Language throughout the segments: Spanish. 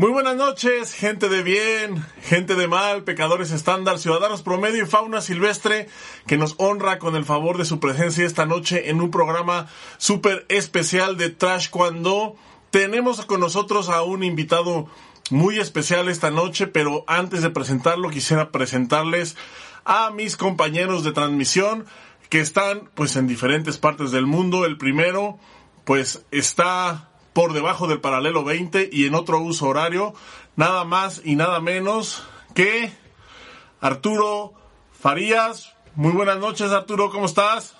Muy buenas noches, gente de bien, gente de mal, pecadores estándar, ciudadanos promedio y fauna silvestre que nos honra con el favor de su presencia esta noche en un programa súper especial de Trash Cuando. Tenemos con nosotros a un invitado muy especial esta noche, pero antes de presentarlo quisiera presentarles a mis compañeros de transmisión que están pues en diferentes partes del mundo. El primero pues está por debajo del paralelo 20 y en otro uso horario, nada más y nada menos que Arturo Farías. Muy buenas noches, Arturo, ¿cómo estás?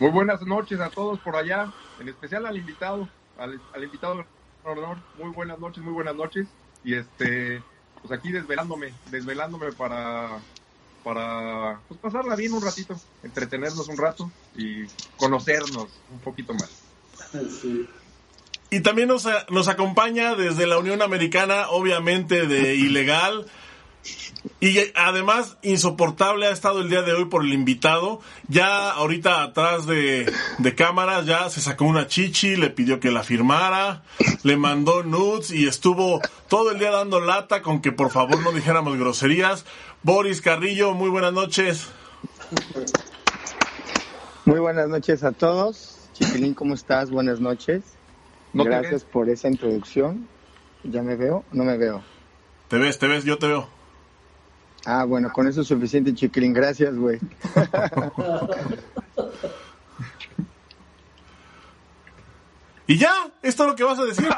Muy buenas noches a todos por allá, en especial al invitado, al, invitado honor. Muy buenas noches, muy buenas noches. Y este, pues aquí desvelándome, desvelándome para para pues, pasarla bien un ratito, entretenernos un rato y conocernos un poquito más. Sí. Y también nos, nos acompaña desde la Unión Americana, obviamente de ilegal. Y además, insoportable ha estado el día de hoy por el invitado. Ya ahorita atrás de, de cámaras ya se sacó una chichi, le pidió que la firmara, le mandó nudes y estuvo todo el día dando lata con que por favor no dijéramos groserías. Boris Carrillo, muy buenas noches. Muy buenas noches a todos. Chiquilín, ¿cómo estás? Buenas noches. Gracias por esa introducción. ¿Ya me veo? No me veo. Te ves, te ves, yo te veo. Ah, bueno, con eso es suficiente, chiquilín. Gracias, güey. ¿Y ya? ¿Esto es lo que vas a decir?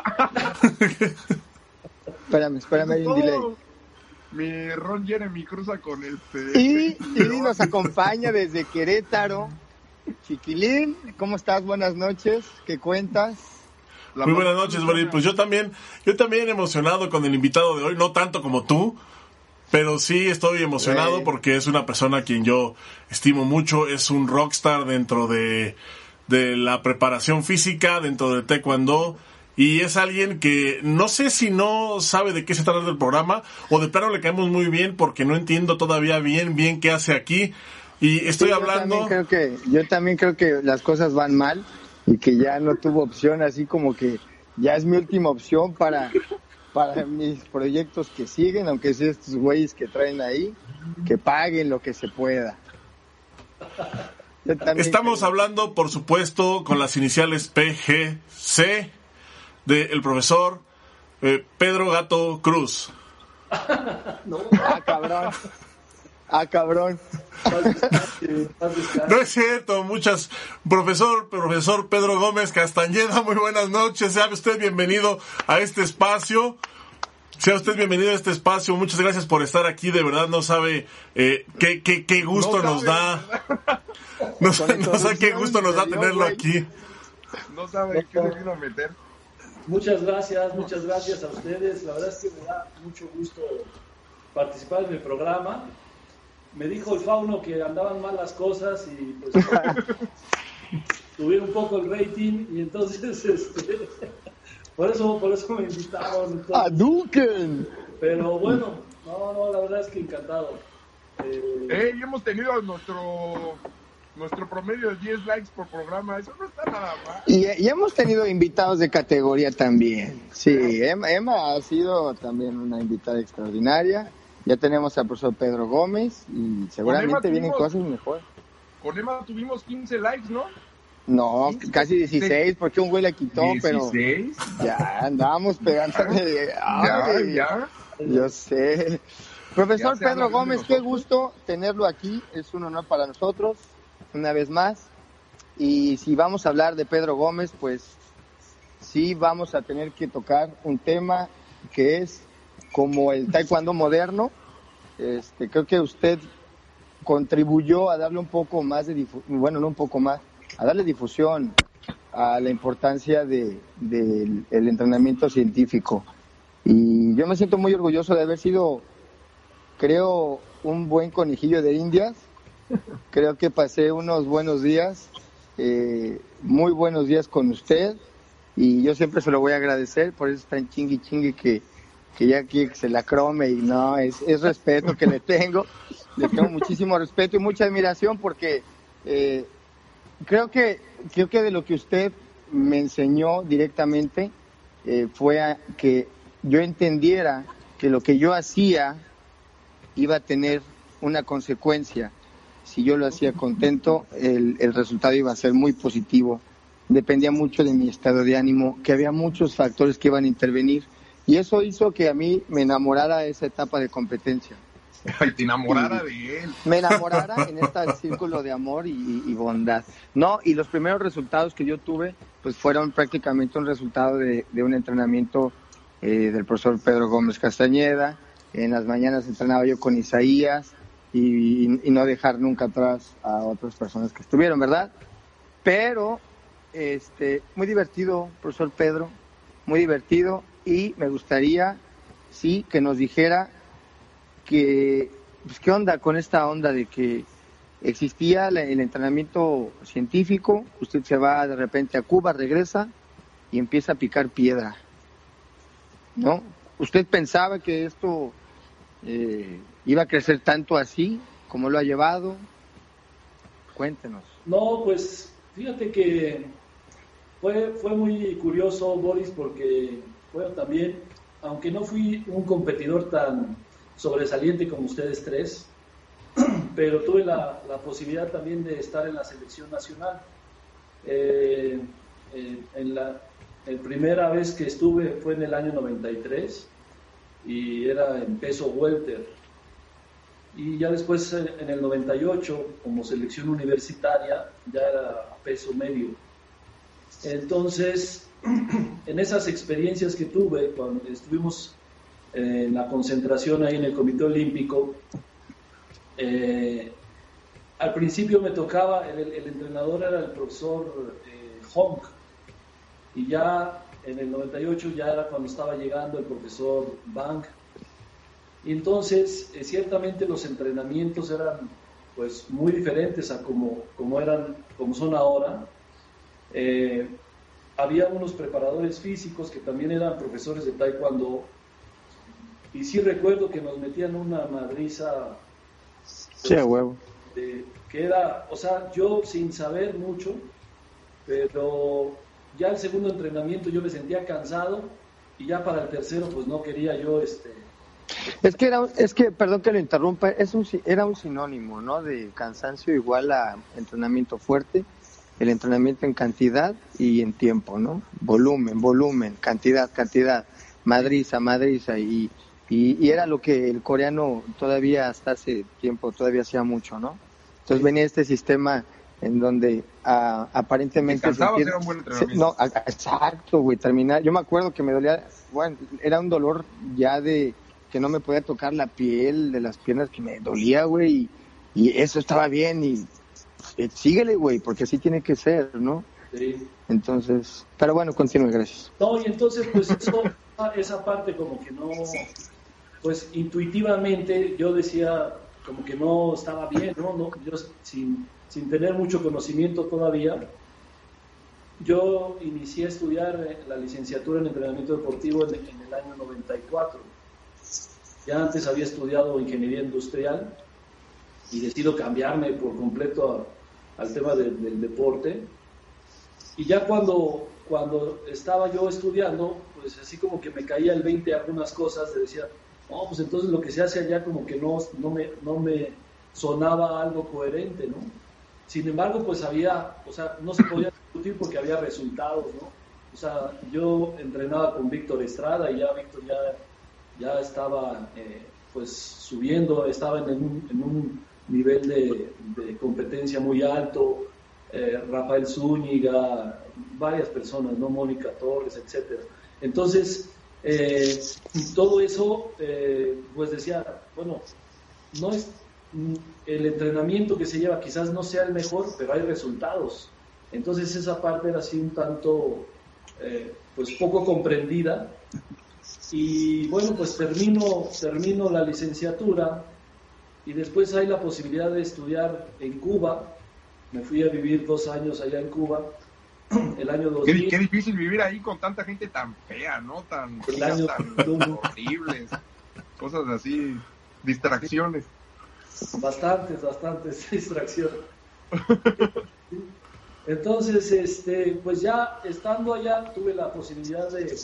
espérame, espérame, hay un delay. Mi Ron Jeremy cruza con el... Y, y nos acompaña desde Querétaro. Chiquilín, ¿cómo estás? Buenas noches. ¿Qué cuentas? Muy buenas noches, Boris. Pues yo también, yo también emocionado con el invitado de hoy, no tanto como tú, pero sí estoy emocionado porque es una persona a quien yo estimo mucho, es un rockstar dentro de, de la preparación física, dentro del taekwondo. Y es alguien que no sé si no sabe de qué se trata el programa o de plano le caemos muy bien porque no entiendo todavía bien, bien qué hace aquí. Y estoy hablando... creo que, yo también creo que las cosas van mal y que ya no tuvo opción, así como que ya es mi última opción para, para mis proyectos que siguen, aunque sea estos güeyes que traen ahí, que paguen lo que se pueda. Estamos hablando, por supuesto, con las iniciales PGC del profesor eh, Pedro Gato Cruz. no. Ah, cabrón. Ah, cabrón. No es cierto, muchas. Profesor, profesor Pedro Gómez Castañeda, muy buenas noches. Sea usted bienvenido a este espacio. Sea usted bienvenido a este espacio. Muchas gracias por estar aquí. De verdad, no sabe eh, qué, qué, qué, gusto nos da. No, sabe qué gusto nos da tenerlo aquí. No sabe qué le vino a meter. Muchas gracias, muchas gracias a ustedes. La verdad es que me da mucho gusto participar en el programa me dijo el fauno que andaban mal las cosas y pues tuvieron un poco el rating y entonces este, por eso por eso me invitaron a Duken pero bueno no no la verdad es que encantado eh, hemos tenido nuestro nuestro promedio de 10 likes por programa, eso no está nada mal. Y, y hemos tenido invitados de categoría también. Sí, Emma ha sido también una invitada extraordinaria. Ya tenemos al profesor Pedro Gómez y seguramente vienen cosas mejor. Con Emma tuvimos 15 likes, ¿no? No, casi 16, porque un güey la quitó, pero ya andábamos pegándole. ya, ya. Yo sé. Profesor Pedro Gómez, qué gusto tenerlo aquí. Es un honor para nosotros, una vez más. Y si vamos a hablar de Pedro Gómez, pues sí vamos a tener que tocar un tema que es como el taekwondo moderno. Este, creo que usted contribuyó a darle un poco más de difusión, bueno, no un poco más, a darle difusión a la importancia del de, el entrenamiento científico. Y yo me siento muy orgulloso de haber sido, creo, un buen conejillo de indias. Creo que pasé unos buenos días, eh, muy buenos días con usted. Y yo siempre se lo voy a agradecer, por eso está en chingui chingui que que ya aquí se la crome y no, es, es respeto que le tengo, le tengo muchísimo respeto y mucha admiración porque eh, creo que creo que de lo que usted me enseñó directamente eh, fue a que yo entendiera que lo que yo hacía iba a tener una consecuencia. Si yo lo hacía contento, el, el resultado iba a ser muy positivo. Dependía mucho de mi estado de ánimo, que había muchos factores que iban a intervenir. Y eso hizo que a mí me enamorara esa etapa de competencia. Ay, te enamorara de él. Me enamorara en este círculo de amor y, bondad. No, y los primeros resultados que yo tuve, pues fueron prácticamente un resultado de, un entrenamiento eh, del profesor Pedro Gómez Castañeda. En las mañanas entrenaba yo con Isaías y, no dejar nunca atrás a otras personas que estuvieron, ¿verdad? Pero, este, muy divertido, profesor Pedro, muy divertido y me gustaría, sí, que nos dijera que, pues, ¿qué onda con esta onda de que existía el entrenamiento científico, usted se va de repente a Cuba, regresa y empieza a picar piedra, ¿no? ¿Usted pensaba que esto eh, iba a crecer tanto así como lo ha llevado? Cuéntenos. No, pues fíjate que fue, fue muy curioso, Boris, porque bueno, también, aunque no fui un competidor tan sobresaliente como ustedes tres, pero tuve la, posibilidad también de estar en la selección nacional. Eh, eh, en la, primera vez que estuve fue en el año 93 y era en peso welter. Y ya después eh, en el 98, como selección universitaria, ya era peso medio. Entonces, en esas experiencias que tuve, cuando estuvimos en la concentración ahí en el Comité Olímpico, eh, al principio me tocaba, el, entrenador era el profesor eh, Honk, y ya en el 98 ya era cuando estaba llegando el profesor Bang. Y entonces, eh, ciertamente los entrenamientos eran pues muy diferentes a como, como eran, como son ahora. Eh, había unos preparadores físicos que también eran profesores de taekwondo y sí recuerdo que nos metían una madriza sí, huevo. que era, o sea, yo sin saber mucho, pero ya el segundo entrenamiento yo me sentía cansado y ya para el tercero pues no quería yo este es que era es que perdón que lo interrumpa es un era un sinónimo no de cansancio igual a entrenamiento fuerte el entrenamiento en cantidad y en tiempo, ¿no? Volumen, volumen, cantidad, cantidad, madriza, madriza y, y, era lo que el coreano todavía hasta hace tiempo todavía hacía mucho, ¿no? Entonces venía este sistema en donde aparentemente era un buen no, exacto, güey, terminar. Yo me acuerdo que me dolía, bueno, era un dolor ya de que no me podía tocar la piel de las piernas que me dolía, güey, y, y eso estaba bien y síguele, güey, porque así tiene que ser, ¿no? Sí. Entonces, pero bueno, continúe, gracias. No, y entonces, pues eso, esa parte como que no, pues intuitivamente yo decía como que no estaba bien, ¿no? no yo sin, sin tener mucho conocimiento todavía, yo inicié a estudiar eh, la licenciatura en entrenamiento deportivo en, en el año 94. Ya antes había estudiado ingeniería industrial y decido cambiarme por completo al tema del deporte. Y ya cuando, cuando estaba yo estudiando, pues así como que me caía el 20 algunas cosas, de decía, no, pues entonces lo que se hace allá como que no, no, me, no me sonaba algo coherente, ¿no? Sin embargo, pues había, o sea, no se podía discutir porque había resultados, ¿no? O sea, yo entrenaba con Víctor Estrada y ya Víctor ya, ya estaba, eh, pues, subiendo, estaba en un nivel de, competencia muy alto, eh, Rafael Zúñiga, varias personas, ¿no? Mónica Torres, etcétera. Entonces, eh, todo eso, eh, pues decía, bueno, no es mm, el entrenamiento que se lleva, quizás no sea el mejor, pero hay resultados. Entonces esa parte era así un tanto, pues poco comprendida. Y bueno, pues termino, termino la licenciatura y después hay la posibilidad de estudiar en Cuba. Me fui a vivir dos años allá en Cuba, el año 2000. Qué, difícil vivir ahí con tanta gente tan fea, ¿no? Tan, tan horribles, cosas así, distracciones. Bastantes, bastantes distracciones. Entonces, este, pues ya estando allá tuve la posibilidad de,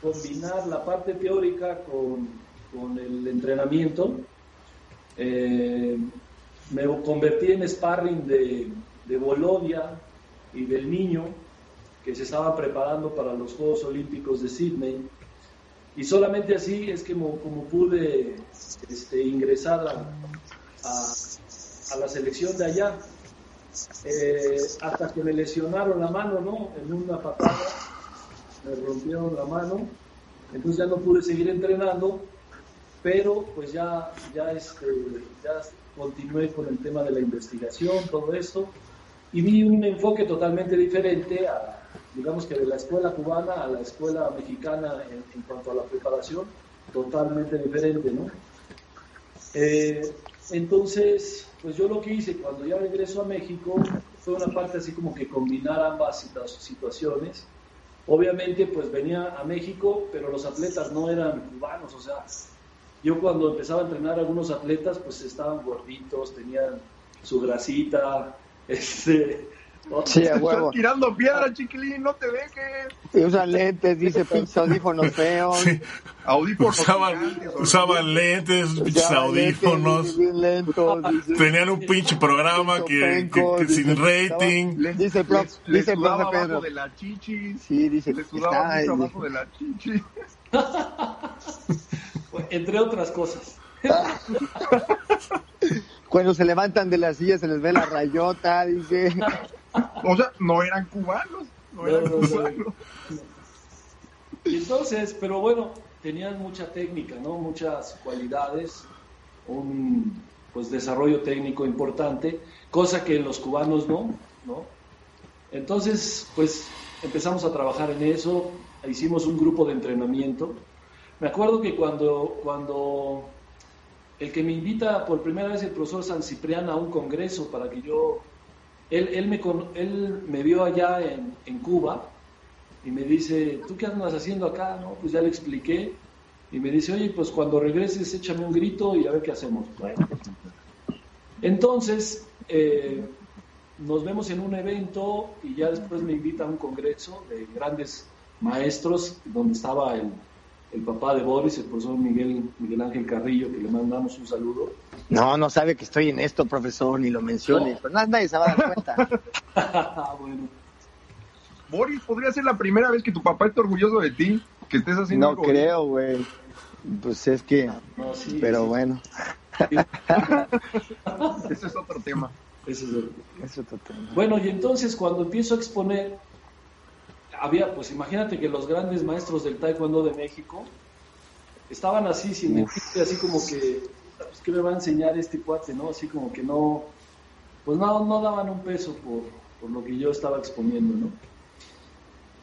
combinar la parte teórica con, con el entrenamiento. Eh, me convertí en sparring de, de Bolodia y del niño que se estaba preparando para los Juegos Olímpicos de Sydney. Y solamente así es que como, pude este, ingresar a, a, la selección de allá. Eh, hasta que me lesionaron la mano, ¿no? En una patada me rompieron la mano, entonces ya no pude seguir entrenando, pero pues ya, ya, este, ya continué con el tema de la investigación, todo esto, y vi un enfoque totalmente diferente digamos que de la escuela cubana a la escuela mexicana en, cuanto a la preparación, totalmente diferente, ¿no? Eh, entonces, pues yo lo que hice cuando ya regreso a México fue una parte así como que combinar ambas situaciones. Obviamente, pues venía a México, pero los atletas no eran cubanos, o sea, yo cuando empezaba a entrenar a algunos atletas, pues estaban gorditos, tenían su grasita, este, Sí, a huevo. tirando piedra, chiquilín, no te dejes. Y usan lentes, dice pinches audífonos feos. Sí. Audífonos. Usaban, usaban lentes, pinches audífonos. Tenían un pinche programa que, que, sin rating. dice el profe, dice el profe Pedro. de la chichi. Sí, dice. Le sudaba mucho abajo de la chichi. Entre otras cosas. Cuando se levantan de las sillas se les ve la rayota, dice. O sea, no eran cubanos, no eran cubanos. entonces, pero bueno, tenían mucha técnica, ¿no? Muchas cualidades, un pues desarrollo técnico importante, cosa que los cubanos no, ¿no? Entonces, pues empezamos a trabajar en eso, hicimos un grupo de entrenamiento. Me acuerdo que cuando, cuando el que me invita por primera vez el profesor San Ciprián a un congreso para que yo él, él, me, él me vio allá en, en, Cuba y me dice, ¿tú qué andas haciendo acá? No, pues ya le expliqué. Y me dice, oye, pues cuando regreses échame un grito y a ver qué hacemos. Entonces, eh, nos vemos en un evento y ya después me invita a un congreso de grandes maestros donde estaba el el papá de Boris, el profesor Miguel, Miguel Ángel Carrillo, que le mandamos un saludo. No, no sabe que estoy en esto, profesor, ni lo mencione, pero nadie se va a dar cuenta. bueno. Boris, podría ser la primera vez que tu papá esté orgulloso de ti, que estés haciendo No creo, güey. Pues es que, pero bueno. Ese es otro tema. Ese es otro tema. Bueno, y entonces cuando empiezo a exponer, había, pues imagínate que los grandes maestros del taekwondo de México estaban así, sin mentirte, así como que, pues, ¿qué me va a enseñar este cuate, no? Así como que no, pues no, no daban un peso por, por lo que yo estaba exponiendo, ¿no?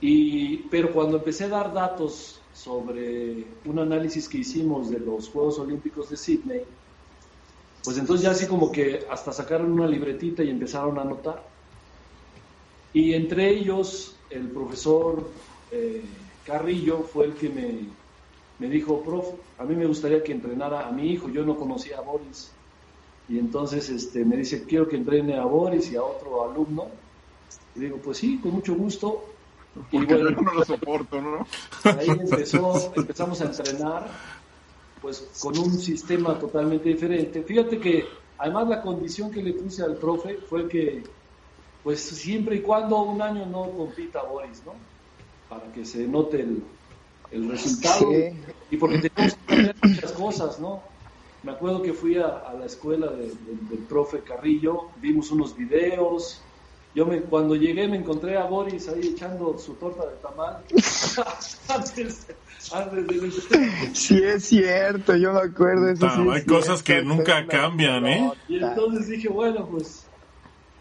Y, pero cuando empecé a dar datos sobre un análisis que hicimos de los Juegos Olímpicos de Sydney, pues entonces ya así como que hasta sacaron una libretita y empezaron a anotar. Y entre ellos el profesor eh, Carrillo fue el que me, me dijo, prof, a mí me gustaría que entrenara a mi hijo, yo no conocía a Boris. Y entonces este, me dice, quiero que entrene a Boris y a otro alumno. Y digo, pues sí, con mucho gusto. y bueno, no lo soporto, ¿no? Ahí empezó, empezamos a entrenar, pues con un sistema totalmente diferente. Fíjate que además la condición que le puse al profe fue que pues siempre y cuando un año no compita Boris, ¿no? Para que se note el, el resultado y porque tenemos que aprender muchas cosas, ¿no? Me acuerdo que fui a, la escuela del profe Carrillo, vimos unos videos. Yo me, cuando llegué me encontré a Boris ahí echando su torta de tamal. antes, antes de... Sí, es cierto, yo me acuerdo. Eso sí hay cosas que nunca cambian, ¿eh? Y entonces dije, bueno, pues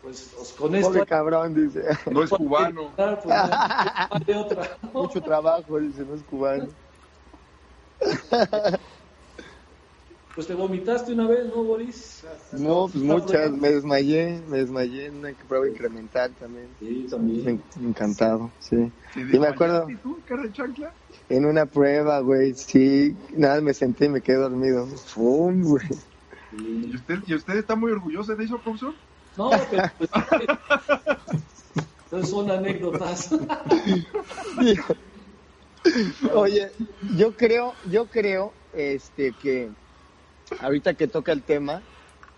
pues con esto... Pobre cabrón, dice. No es cubano. Pues, Mucho trabajo, dice, no es cubano. Pues te vomitaste una vez, ¿no, Boris? No, pues muchas, me desmayé, me desmayé en una prueba incremental también. Sí, también. Encantado, sí. ¿Y me acuerdo... tú, chancla? En una prueba, güey, sí, nada, me senté y me quedé dormido. ¡Fum, güey! ¿Y usted, ¿Y usted está muy orgulloso de eso, profesor? No, pero pues, son anécdotas. Oye, yo creo, yo creo, este, que ahorita que toca el tema,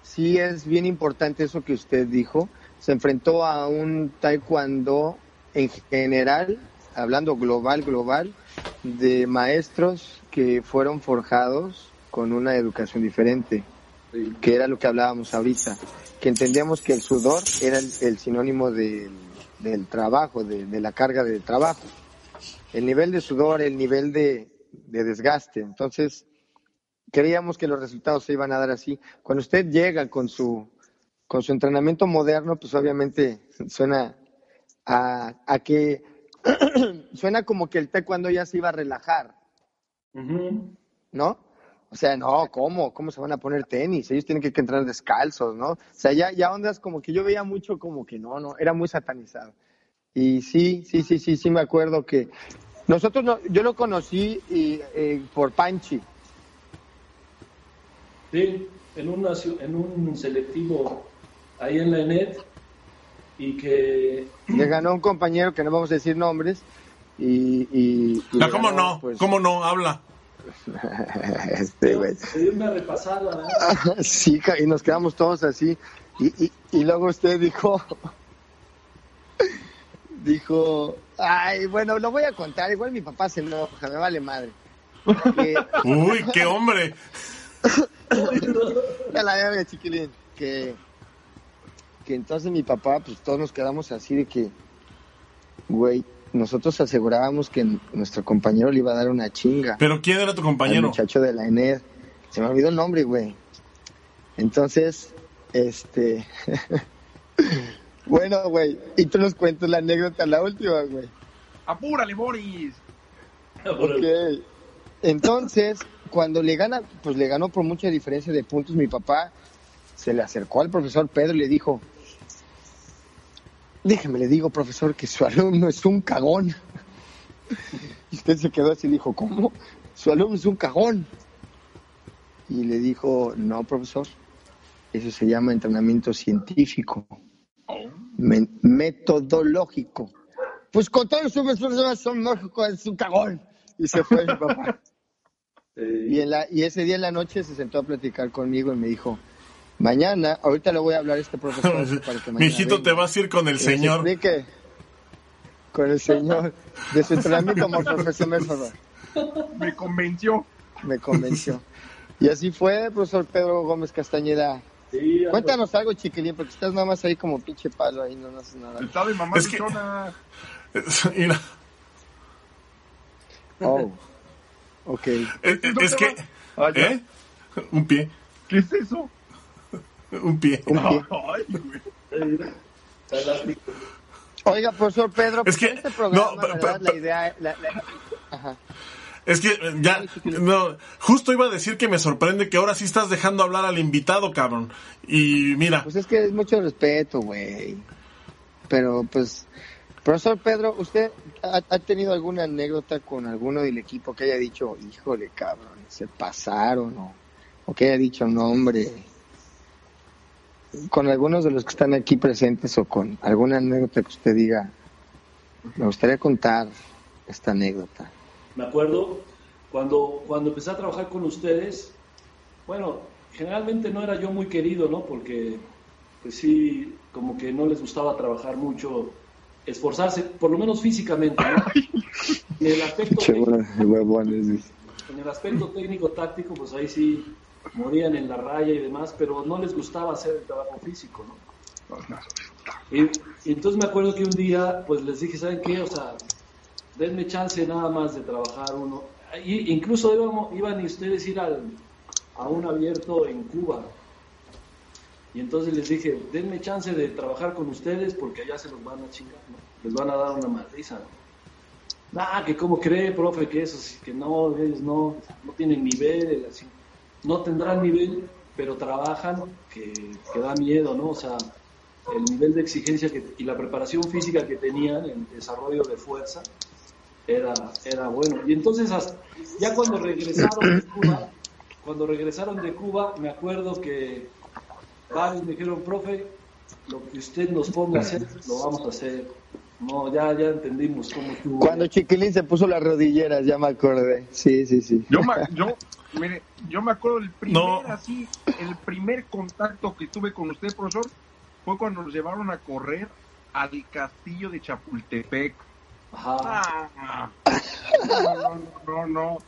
sí es bien importante eso que usted dijo. Se enfrentó a un taekwondo en general, hablando global, global, de maestros que fueron forjados con una educación diferente, que era lo que hablábamos ahorita, que entendíamos que el sudor era el, sinónimo del trabajo, de, la carga de trabajo. El nivel de sudor, el nivel de, de desgaste. Entonces, creíamos que los resultados se iban a dar así. Cuando usted llega con su, con su entrenamiento moderno, pues obviamente suena a, a que suena como que el taekwondo ya se iba a relajar. ¿No? O sea, no, ¿cómo? ¿Cómo se van a poner tenis? Ellos tienen que, entrar descalzos, ¿no? O sea, ya, ya ondas como que yo veía mucho como que no, no, era muy satanizado. Y sí, sí, sí, sí, sí me acuerdo que nosotros, no, yo lo conocí y, eh, por Panchi. Sí, en un, en un selectivo ahí en la ENET y que... Le ganó un compañero que no vamos a decir nombres y... y, ¿Cómo no? Pues, ¿Cómo no? Habla. este, güey. Se dio una repasada. ¿eh? sí, y nos quedamos todos así. Y, y, y luego usted dijo... dijo... Ay, bueno, lo voy a contar. Igual mi papá se enoja, me vale madre. Uy, qué hombre. ya la verga, chiquilín. Que entonces mi papá, pues todos nos quedamos así de que, güey, nosotros asegurábamos que nuestro compañero le iba a dar una chinga. ¿Pero quién era tu compañero? El muchacho de la ENED. Se me olvidó el nombre, güey. Entonces, este... bueno, güey, y tú nos cuentas la anécdota, la última, güey. Apúrale, Boris. Ok. Entonces, cuando le gana, pues le ganó por mucha diferencia de puntos mi papá, se le acercó al profesor Pedro y le dijo, Déjeme, le digo, profesor, que su alumno es un cagón. Y usted se quedó así y dijo, ¿cómo? Su alumno es un cagón. Y le dijo, no, profesor, eso se llama entrenamiento científico, metodológico. Pues con todo su son México es un cagón. Y se fue mi papá. Y, en la, y ese día en la noche se sentó a platicar conmigo y me dijo, Mañana, ahorita le voy a hablar a este profesor para que Mijito, te vas a ir con el señor. Explique con el señor de su entrenamiento como profesor Me convenció. Me convenció. Y así fue, profesor Pedro Gómez Castañeda. Cuéntanos algo, chiquilín, porque estás nada más ahí como pinche palo, ahí no, haces nada. Está de mamá es que... Mira. Oh, ok. Es, es que... Ah, ¿Eh? Un pie. ¿Qué es eso? Un pie. Un pie. Oiga, profesor Pedro, es que este programa, no, la idea, la, Ajá. Es que eh, ya, no, justo iba a decir que me sorprende que ahora sí estás dejando hablar al invitado, cabrón. Y mira. Pues es que es mucho respeto, güey. Pero pues, profesor Pedro, ¿usted ha, ha, tenido alguna anécdota con alguno del equipo que haya dicho, híjole, cabrón, se pasaron o, o que haya dicho, no, hombre, con algunos de los que están aquí presentes o con alguna anécdota que usted diga, me gustaría contar esta anécdota. Me acuerdo cuando, cuando empecé a trabajar con ustedes, bueno, generalmente no era yo muy querido, ¿no? Porque, pues sí, como que no les gustaba trabajar mucho, esforzarse, por lo menos físicamente, ¿no? En el aspecto, técnico, en el aspecto técnico-táctico, pues ahí sí morían en la raya y demás, pero no les gustaba hacer el trabajo físico, ¿no? Y, entonces me acuerdo que un día, pues les dije, ¿saben qué? O sea, denme chance nada más de trabajar uno. Y, incluso iban, iban ustedes ir al, a un abierto en Cuba. Y entonces les dije, denme chance de trabajar con ustedes porque allá se los van a chingar, ¿no? Les van a dar una madriza, ¿no? Ah, que cómo cree, profe, que eso, que no, ellos no, no tienen nivel, así no tendrán nivel, pero trabajan que, da miedo, ¿no? O sea, el nivel de exigencia que, y la preparación física que tenían, el desarrollo de fuerza, era, era bueno. Y entonces, ya cuando regresaron de Cuba, cuando regresaron de Cuba, me acuerdo que varios me dijeron, profe, lo que usted nos ponga a hacer, lo vamos a hacer. No, ya, ya entendimos cómo estuvo. Cuando Chiquilín se puso las rodilleras, ya me acordé. Sí, sí, sí. Yo, yo, mire, yo me acuerdo del primer, así, el primer contacto que tuve con usted, profesor, fue cuando nos llevaron a correr al castillo de Chapultepec. Ajá. Ah, no, no, no, no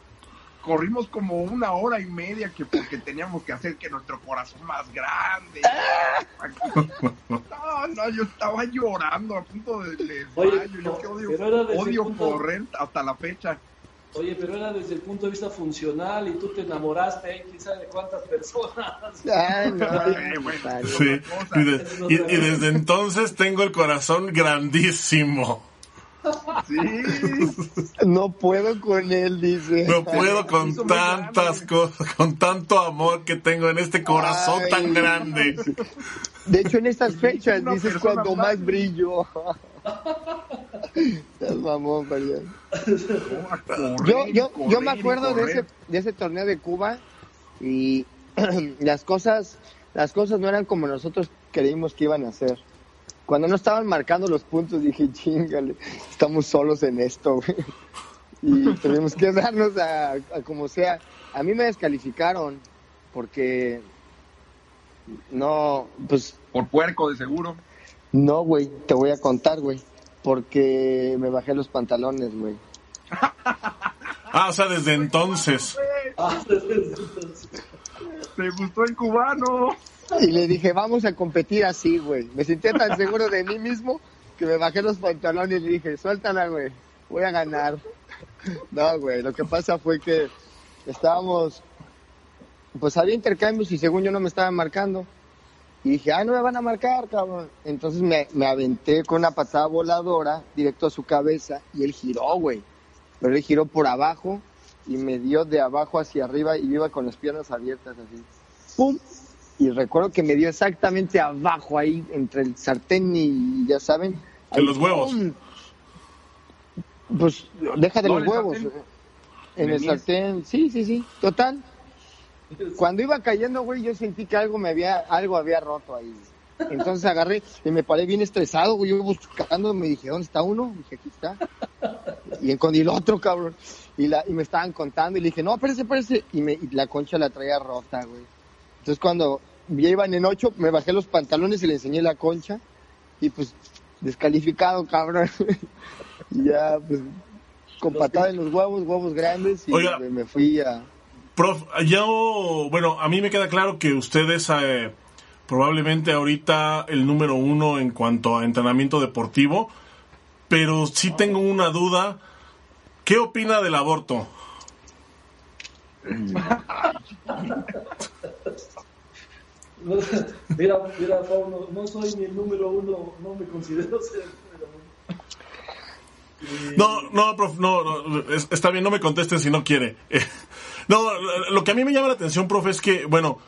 corrimos como una hora y media que porque teníamos que hacer que nuestro corazón más grande. No, no, yo estaba llorando a punto de desmayo. yo odio, odio correr hasta la fecha. Oye, pero era desde el punto de vista funcional y tú te enamoraste, ¿eh? quién sabe cuántas personas. sí. y, y desde entonces tengo el corazón grandísimo. Sí. No puedo con él, dice. No puedo con tantas cosas, con tanto amor que tengo en este corazón tan grande. De hecho, en estas fechas dices cuando más brillo. mamón, yo, yo, yo me acuerdo de ese, de ese torneo de Cuba y las cosas, las cosas no eran como nosotros creímos que iban a ser cuando no estaban marcando los puntos dije, chingale, estamos solos en esto, güey. Y tenemos que darnos a, como sea. A mí me descalificaron porque no, pues... Por puerco, de seguro. No, güey, te voy a contar, güey. Porque me bajé los pantalones, güey. ah, o sea, desde entonces. Te gustó el cubano. Y le dije, vamos a competir así, güey. Me sentí tan seguro de mí mismo que me bajé los pantalones y le dije, suéltala, güey, voy a ganar. No, güey, lo que pasa fue que estábamos, pues había intercambios y según yo no me estaban marcando. Y dije, ay, no me van a marcar, cabrón. Entonces me, me aventé con una patada voladora directo a su cabeza y él giró, güey. Pero él giró por abajo y me dio de abajo hacia arriba y iba con las piernas abiertas así. ¡Pum! Y recuerdo que me dio exactamente abajo ahí entre el sartén y ya saben en los huevos. pues deja de los huevos. en el sartén sí sí sí total. Cuando iba cayendo güey yo sentí que algo me había algo había roto ahí. Entonces agarré y me paré bien estresado güey yo buscando me dije dónde está uno dije aquí está. Y encontré el otro cabrón. Y la y me estaban contando y le dije no espérese espérese. Y me y la concha la traía rota güey. Entonces cuando ya iban en ocho, me bajé los pantalones y le enseñé la concha y pues descalificado, cabrón. y ya, pues, con patada en los huevos, huevos grandes y me fui a... Prof, yo, bueno, a mí me queda claro que usted es eh, probablemente ahorita el número uno en cuanto a entrenamiento deportivo, pero sí tengo una duda. ¿Qué opina del aborto? mira, mira, no soy ni el número uno, no me considero ser No, no, prof, no, no, está bien, no me contesten si no quiere. no, lo que a mí me llama la atención, profe, es que, bueno,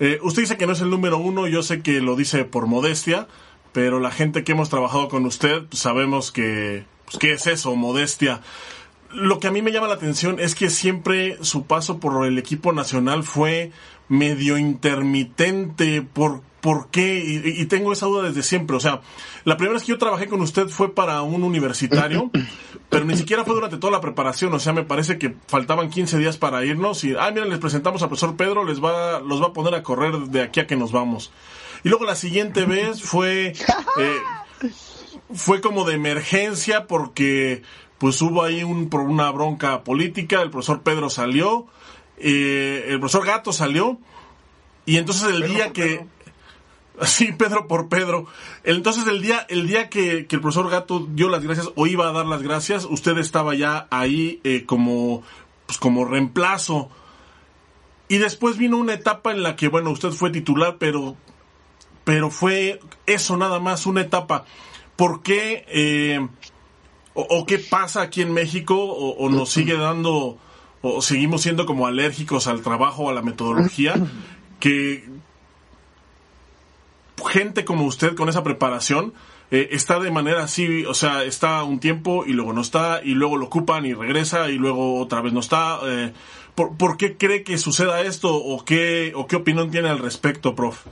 eh, usted dice que no es el número uno, yo sé que lo dice por modestia, pero la gente que hemos trabajado con usted pues, sabemos que, pues, ¿qué es eso? Modestia. Lo que a mí me llama la atención es que siempre su paso por el equipo nacional fue medio intermitente, ¿por, por qué? Y, tengo esa duda desde siempre. O sea, la primera vez que yo trabajé con usted fue para un universitario, pero ni siquiera fue durante toda la preparación. O sea, me parece que faltaban 15 días para irnos y, ah, miren, les presentamos al profesor Pedro, les va, los va a poner a correr de aquí a que nos vamos. Y luego la siguiente vez fue, eh, fue como de emergencia porque pues hubo ahí un, una bronca política, el profesor Pedro salió, eh, el profesor Gato salió y entonces el día que... Sí, Pedro por Pedro. Entonces el día, el día que, el profesor Gato dio las gracias o iba a dar las gracias, usted estaba ya ahí eh, como, pues, como reemplazo. Y después vino una etapa en la que, bueno, usted fue titular, pero, pero fue eso nada más, una etapa. ¿Por qué eh, o, qué pasa aquí en México o, nos sigue dando o seguimos siendo como alérgicos al trabajo o a la metodología que gente como usted con esa preparación eh, está de manera así, o sea, está un tiempo y luego no está y luego lo ocupan y regresa y luego otra vez no está. Eh, ¿por, ¿por, qué cree que suceda esto o qué, o qué opinión tiene al respecto, prof?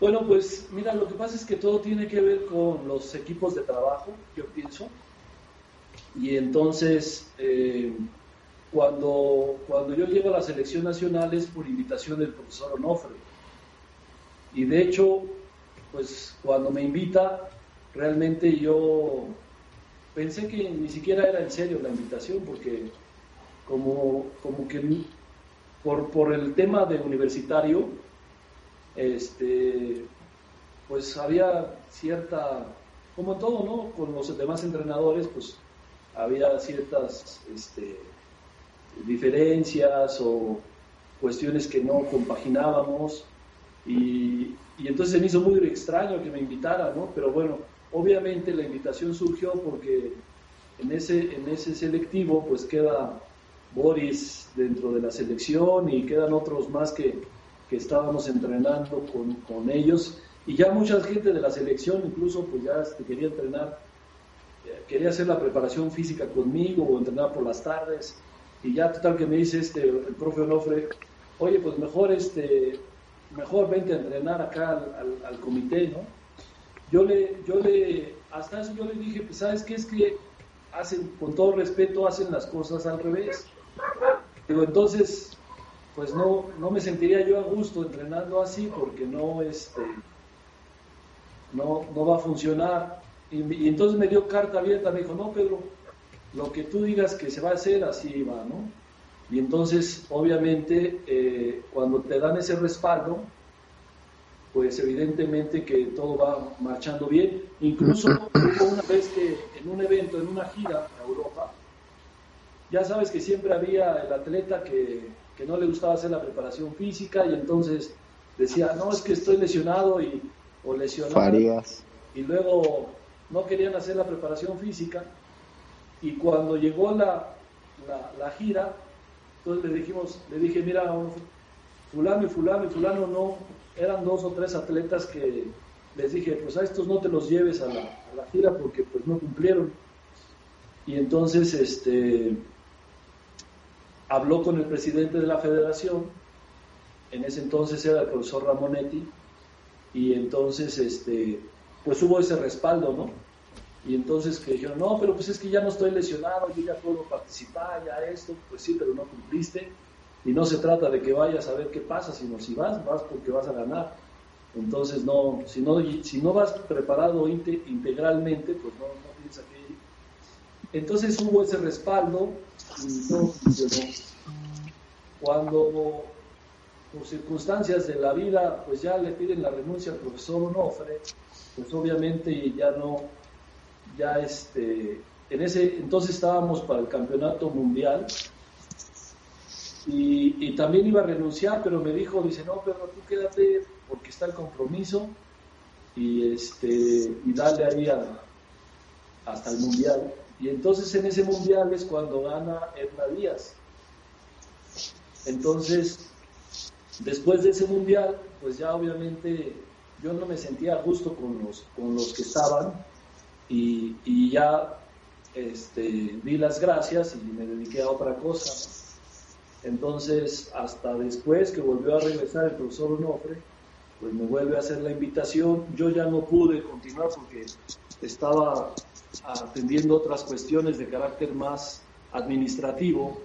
Bueno, pues mira, lo que pasa es que todo tiene que ver con los equipos de trabajo, yo pienso. Y entonces, eh, cuando, cuando yo llego a la selección nacional es por invitación del profesor Onofre. Y de hecho, pues cuando me invita, realmente yo pensé que ni siquiera era en serio la invitación, porque como, como que por, por el tema de universitario, este, pues había cierta, como todo, ¿no? Con los demás entrenadores, pues había ciertas este, diferencias o cuestiones que no compaginábamos y, y, entonces se me hizo muy extraño que me invitara, ¿no? Pero bueno, obviamente la invitación surgió porque en ese, en ese selectivo pues queda Boris dentro de la selección y quedan otros más que, que estábamos entrenando con, con, ellos y ya mucha gente de la selección incluso pues ya quería entrenar, quería hacer la preparación física conmigo o entrenar por las tardes y ya total que me dice este, el profe Onofre, oye pues mejor este, mejor vente a entrenar acá al, al, comité, ¿no? Yo le, yo le, hasta eso yo le dije, pues sabes qué es que hacen, con todo respeto, hacen las cosas al revés. Digo, entonces, pues no, no me sentiría yo a gusto entrenando así porque no, este, no, no va a funcionar. Y, entonces me dio carta abierta, me dijo, no, Pedro, lo que tú digas que se va a hacer, así va, ¿no? Y entonces, obviamente, eh, cuando te dan ese respaldo, pues evidentemente que todo va marchando bien. Incluso hubo una vez que en un evento, en una gira a Europa, ya sabes que siempre había el atleta que, que no le gustaba hacer la preparación física y entonces decía, no, es que estoy lesionado y, o lesionado. Y luego no querían hacer la preparación física. Y cuando llegó la, la, la gira, entonces le dijimos, le dije, mira, fulano y fulano y fulano no, eran dos o tres atletas que les dije, pues a estos no te los lleves a la, gira porque pues no cumplieron. Y entonces este habló con el presidente de la federación, en ese entonces era el profesor Ramonetti, y entonces este pues hubo ese respaldo, ¿no? Y entonces que dijeron, no, pero pues es que ya no estoy lesionado, yo ya puedo participar, ya esto, pues sí, pero no cumpliste. Y no se trata de que vayas a ver qué pasa, sino si vas, vas porque vas a ganar. Entonces, no, si no, si no vas preparado integralmente, pues no, tienes que. Entonces hubo ese respaldo y no. Cuando por circunstancias de la vida, pues ya le piden la renuncia al profesor Onofre, pues obviamente ya no, ya este, en ese entonces estábamos para el campeonato mundial y, también iba a renunciar, pero me dijo, dice, no, pero tú quédate porque está el compromiso y este y dale ahí hasta el mundial. Y entonces en ese mundial es cuando gana Edna Díaz. Entonces, después de ese mundial, pues ya obviamente yo no me sentía a gusto con los, con los que estaban y, ya este, di las gracias y me dediqué a otra cosa. Entonces, hasta después que volvió a regresar el profesor Onofre, pues me vuelve a hacer la invitación. Yo ya no pude continuar porque estaba atendiendo otras cuestiones de carácter más administrativo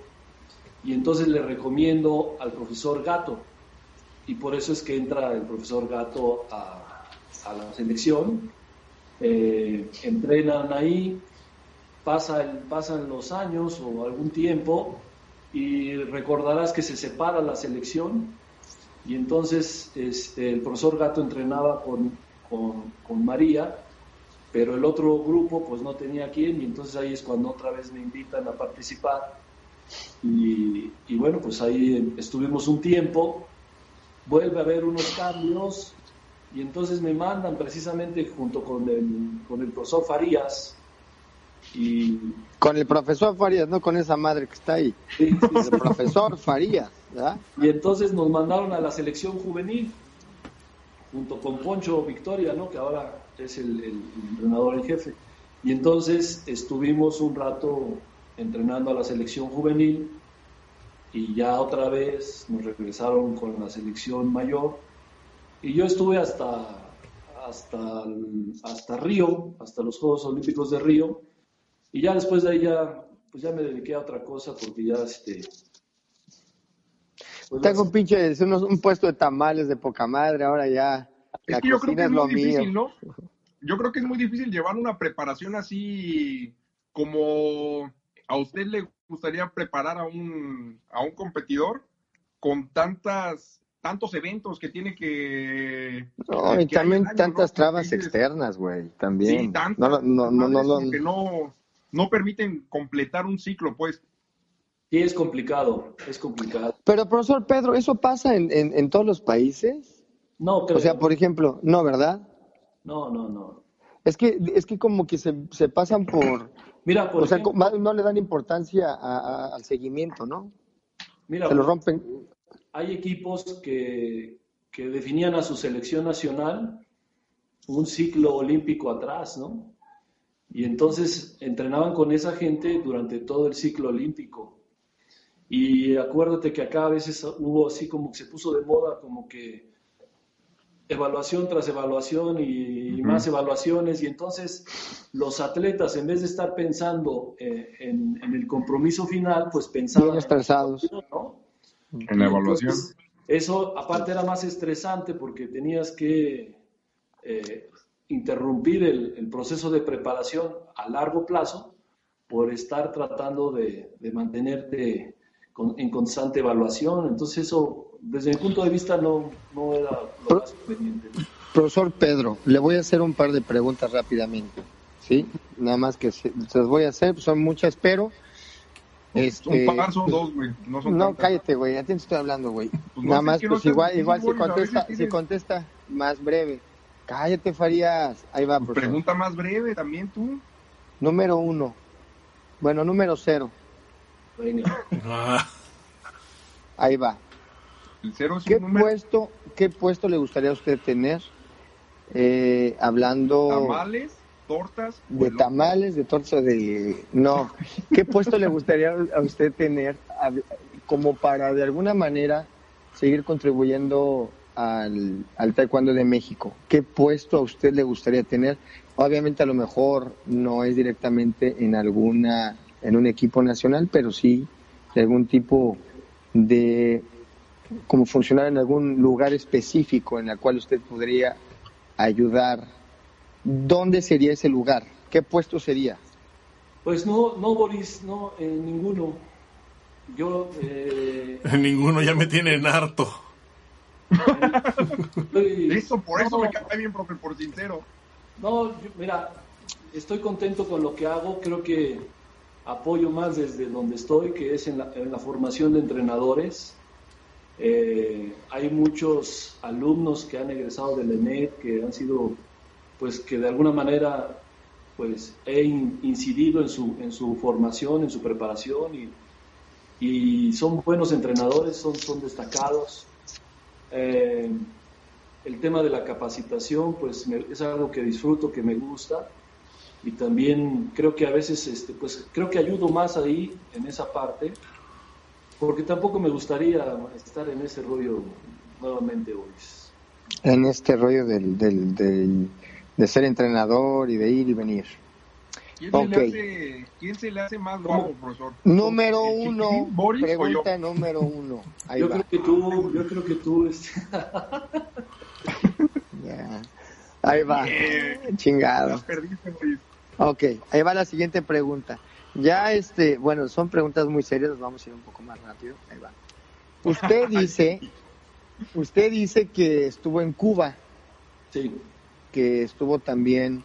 y entonces le recomiendo al profesor Gato y por eso es que entra el profesor Gato a, a la selección. Eh, entrenan ahí, pasa pasan los años o algún tiempo y recordarás que se separa la selección. Y entonces este, el profesor Gato entrenaba con, con, María, pero el otro grupo pues no tenía quien y entonces ahí es cuando otra vez me invitan a participar. Y, y bueno pues ahí estuvimos un tiempo, vuelve a haber unos cambios y entonces me mandan precisamente junto con el, con el profesor Farías. Y... Con el profesor Farías, no con esa madre que está ahí. Sí, El profesor Farías. Y entonces nos mandaron a la selección juvenil, junto con Poncho Victoria, ¿no? que ahora es el, el entrenador en jefe. Y entonces estuvimos un rato entrenando a la selección juvenil y ya otra vez nos regresaron con la selección mayor. Y yo estuve hasta, hasta, hasta Río, hasta los Juegos Olímpicos de Río, y ya después de ahí ya, pues ya me dediqué a otra cosa porque ya este... Pues Tengo un pinche, un puesto de tamales de poca madre, ahora ya... Es que yo creo que es, muy difícil, ¿no? Yo creo que es muy difícil llevar una preparación así como a usted le gustaría preparar a un, a un competidor con tantas tantos eventos que tiene que... No, y también tantas trabas externas, güey, también. Sí, tantas, no, no, no, no, que no, no permiten completar un ciclo, pues. Sí, es complicado, es complicado. Pero, profesor Pedro, ¿eso pasa en, en, todos los países? No, creo. O sea, por ejemplo, no, ¿verdad? No, no, no. Es que, es que como que se, se pasan por... Mira, por O sea, no le dan importancia al seguimiento, ¿no? Mira, se lo rompen hay equipos que, definían a su selección nacional un ciclo olímpico atrás, ¿no? Y entonces entrenaban con esa gente durante todo el ciclo olímpico. Y acuérdate que acá a veces hubo así como que se puso de moda como que evaluación tras evaluación y, más evaluaciones y entonces los atletas en vez de estar pensando eh, en, el compromiso final pues pensaban estresados ¿no? En la evaluación. eso aparte era más estresante porque tenías que eh, interrumpir el, proceso de preparación a largo plazo por estar tratando de, mantenerte en constante evaluación. Entonces eso, desde mi punto de vista, no, no era lo más conveniente. Profesor Pedro, le voy a hacer un par de preguntas rápidamente. ¿Sí? Nada más que se, las voy a hacer, son muchas, pero este, un par son dos, güey. No, son no cállate, güey. Ya te estoy hablando, güey. Pues Nada más, pues igual, igual si contesta, si contesta más breve. Cállate, Farías. Ahí va, pues Pregunta más breve también tú. Número uno. Bueno, número cero. Ahí va. El cero es ¿Qué un número? puesto, ¿Qué puesto le gustaría a usted tener? Eh, hablando. ¿Tamales? tortas. De tamales, de tortas, de... No. ¿Qué puesto le gustaría a usted tener como para de alguna manera seguir contribuyendo al, al taekwondo de México? ¿Qué puesto a usted le gustaría tener? Obviamente a lo mejor no es directamente en alguna, en un equipo nacional, pero sí de algún tipo de como funcionar en algún lugar específico en el cual usted podría ayudar ¿dónde sería ese lugar? ¿Qué puesto sería? Pues no, no, Boris, no, en ninguno. Yo. Eh... En ninguno ya me tienen harto. Eso, por eso me cae bien, profe, por sincero. No, mira, estoy contento con lo que hago. Creo que apoyo más desde donde estoy, que es en la, en la formación de entrenadores. Eh, hay muchos alumnos que han egresado del ENET, que han sido pues que de alguna manera pues he incidido en su, en su formación, en su preparación y, son buenos entrenadores, son, son destacados. Eh, el tema de la capacitación pues es algo que disfruto, que me gusta y también creo que a veces este, pues creo que ayudo más ahí en esa parte porque tampoco me gustaría estar en ese rollo nuevamente hoy. En este rollo del, del de ser entrenador y de ir y venir. ¿Quién, se, le hace, ¿quién se le hace más guapo, profesor? Número uno, pregunta número uno. yo creo que tú, yo creo que tú. Este... Ahí va, chingado. Ok, ahí va la siguiente pregunta. Ya, este, bueno, son preguntas muy serias, vamos a ir un poco más rápido. Ahí va. Usted dice, usted dice que estuvo en Cuba. Sí que estuvo también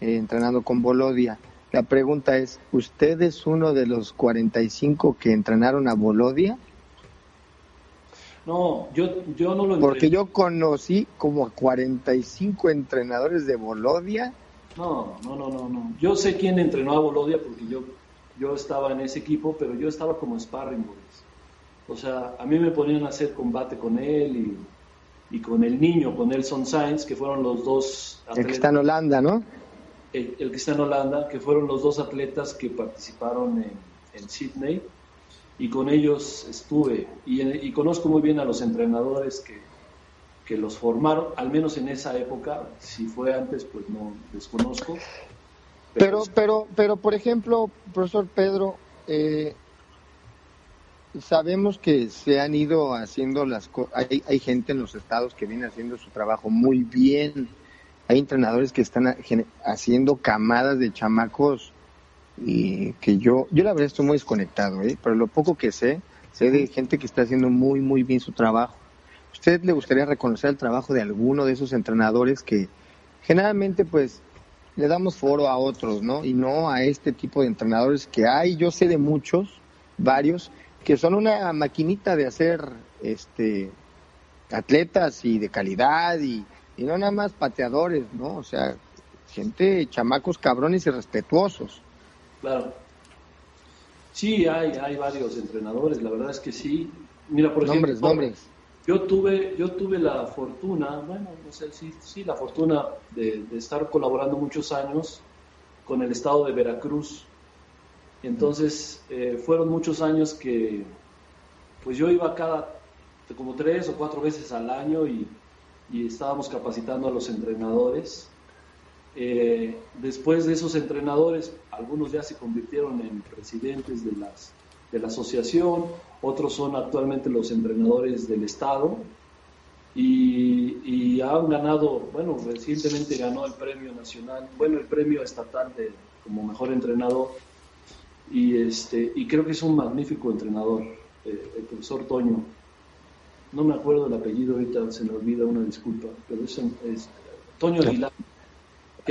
eh, entrenando con Bolodia. La pregunta es, ¿usted es uno de los 45 que entrenaron a Bolodia? No, yo, yo no lo Porque yo conocí como a 45 entrenadores de Bolodia. No, no, no, no, no. Yo sé quién entrenó a Bolodia porque yo, yo estaba en ese equipo, pero yo estaba como sparring, O sea, a mí me ponían a hacer combate con él y y con el niño, con Nelson Sainz, que fueron los dos atletas. El que está en Holanda, ¿no? El, que está en Holanda, que fueron los dos atletas que participaron en, Sydney, y con ellos estuve, y, conozco muy bien a los entrenadores que, que los formaron, al menos en esa época, si fue antes, pues no desconozco. Pero, pero, pero, por ejemplo, profesor Pedro, eh, sabemos que se han ido haciendo las cosas, hay, hay gente en los estados que viene haciendo su trabajo muy bien, hay entrenadores que están haciendo camadas de chamacos y que yo, yo la verdad estoy muy desconectado, ¿eh? pero lo poco que sé, sé de gente que está haciendo muy, muy bien su trabajo. ¿Usted le gustaría reconocer el trabajo de alguno de esos entrenadores que generalmente pues le damos foro a otros, ¿no? Y no a este tipo de entrenadores que hay, yo sé de muchos, varios, que son una maquinita de hacer este atletas y de calidad y, y no nada más pateadores, ¿no? O sea, gente, chamacos cabrones y respetuosos. Claro. Sí, hay, hay varios entrenadores, la verdad es que sí. Mira, por nombres, ejemplo, nombres. Yo tuve, yo tuve la fortuna, bueno, no sé, sí, sí, la fortuna de, de estar colaborando muchos años con el estado de Veracruz. Entonces, eh, fueron muchos años que, pues yo iba cada, como tres o cuatro veces al año y, y estábamos capacitando a los entrenadores. Eh, después de esos entrenadores, algunos ya se convirtieron en presidentes de, las, de la asociación, otros son actualmente los entrenadores del Estado y, y, han ganado, bueno, recientemente ganó el premio nacional, bueno, el premio estatal de, como mejor entrenador y, este, y creo que es un magnífico entrenador, eh, el profesor Toño. No me acuerdo el apellido, ahorita se me olvida una disculpa, pero es, es Toño Aguilar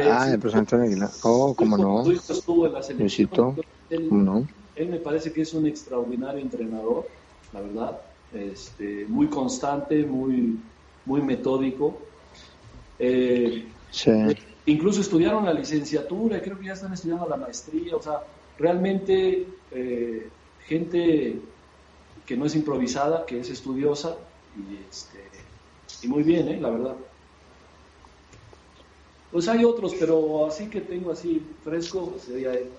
ah, el profesor Antonio Aguilar. Oh, cómo no. estuvo en la selección. Él, no? Él me parece que es un extraordinario entrenador, la verdad. Este, muy constante, muy, muy metódico. Eh, sí. Incluso estudiaron la licenciatura, creo que ya están estudiando la maestría. O sea, realmente eh, gente que no es improvisada, que es estudiosa y, este, y muy bien, ¿eh? la verdad. Pues hay otros, pero así que tengo así fresco sería él.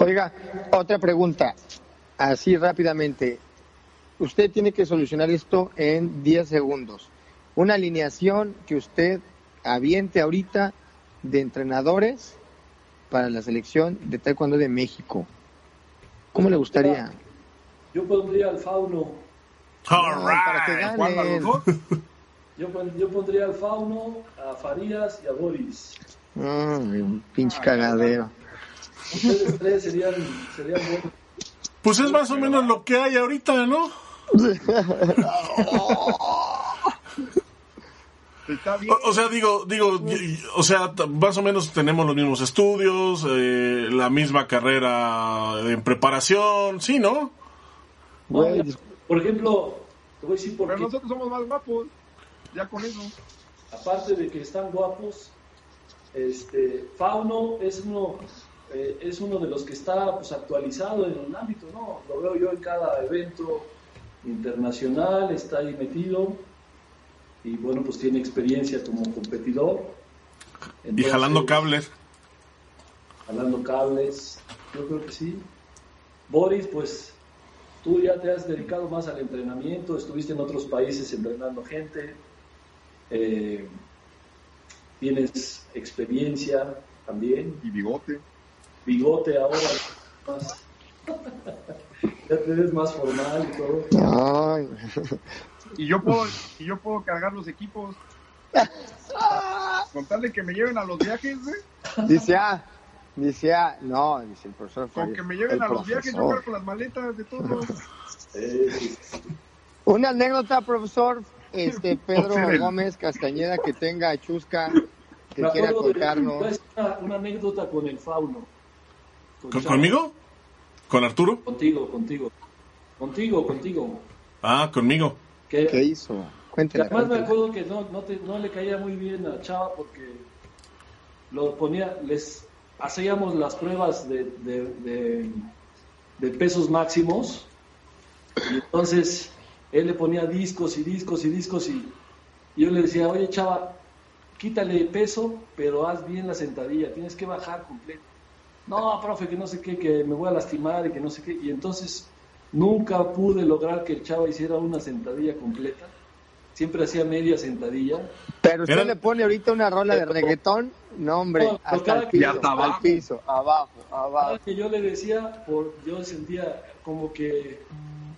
Oiga, otra pregunta, así rápidamente. Usted tiene que solucionar esto en 10 segundos. Una alineación que usted aviente ahorita de entrenadores para la selección de Taekwondo de México. ¿Cómo le gustaría? Yo pondría al Fauno. All right. Yo, yo pondría al Fauno, a Farías y a Boris. un pinche cagadero. Ustedes tres serían, serían buenos. Pues es más o menos lo que hay ahorita, ¿no? O, sea, digo, digo, o sea, más o menos tenemos los mismos estudios, eh, la misma carrera en preparación, ¿sí, no? por ejemplo, te voy a decir por Pero nosotros somos más guapos ya con eso. Aparte de que están guapos, este, Fauno es uno, eh, es uno de los que está pues, actualizado en el ámbito, ¿no? Lo veo yo en cada evento internacional, está ahí metido y bueno, pues tiene experiencia como competidor. y jalando cables. Jalando cables, yo creo que sí. Boris, pues tú ya te has dedicado más al entrenamiento, estuviste en otros países entrenando gente, eh, tienes experiencia también. Y bigote. Bigote ahora. Más. ya te ves más formal y todo. Y yo puedo, y yo puedo cargar los equipos. Contarle que me lleven a los viajes, Dice, ah, dice, ah, no, dice el profesor. Con que me lleven a los viajes, yo cargo las maletas de todos. Una anécdota, profesor, este Pedro Gómez Castañeda que tenga chusca que quiera contarnos. Una, anécdota con el fauno. ¿Conmigo? ¿Con Arturo? Contigo, contigo. Contigo, contigo. Ah, conmigo. ¿Qué, hizo? Cuéntale. Además me acuerdo que no, no, te, no, le caía muy bien a Chava porque lo ponía, les hacíamos las pruebas de, de, de, de pesos máximos y entonces él le ponía discos y discos y discos y, yo le decía, oye chava, quítale peso, pero haz bien la sentadilla, tienes que bajar completo. No, profe, que no sé qué, que me voy a lastimar y que no sé qué. Y entonces nunca pude lograr que el chava hiciera una sentadilla completa. siempre hacía media sentadilla. Pero usted le pone ahorita una rola de reggaetón, no hombre, hasta, el piso, abajo. piso, abajo, abajo. que yo le decía, por, yo sentía como que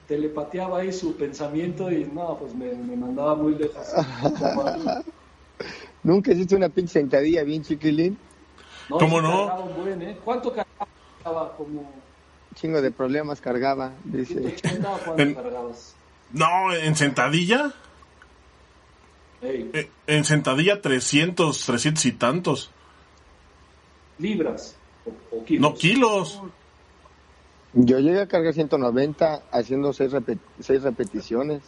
telepateaba ahí su pensamiento y no, pues me, mandaba muy lejos. ¿Nunca hiciste una pinche sentadilla bien chiquilín? ¿Cómo no? ¿eh? ¿Cuánto cargaba? Como... Chingo de problemas cargaba, dice. ¿Cuánto cargabas? No, en sentadilla. Eh, en sentadilla 300, 300 y tantos. ¿Libras o, kilos? No, kilos. Yo llegué a cargar 190 haciendo 6 repeticiones.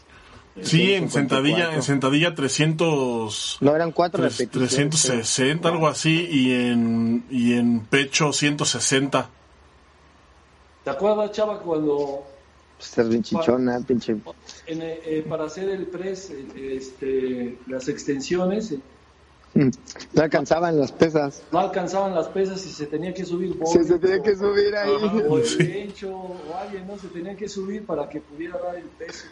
Sí, en sentadilla, en sentadilla 300. No, eran 4 repeticiones. 360, algo así, y en, y en pecho 160. ¿Te acuerdas, Chava, cuando Estás bien chichona, pinche. Eh, para hacer el press, este, las extensiones. Mm, no alcanzaban las pesas. No alcanzaban las pesas y se tenía que subir. sí, se tenía que subir ahí. O el o alguien, ¿no? Se tenía que subir para que pudiera dar el peso.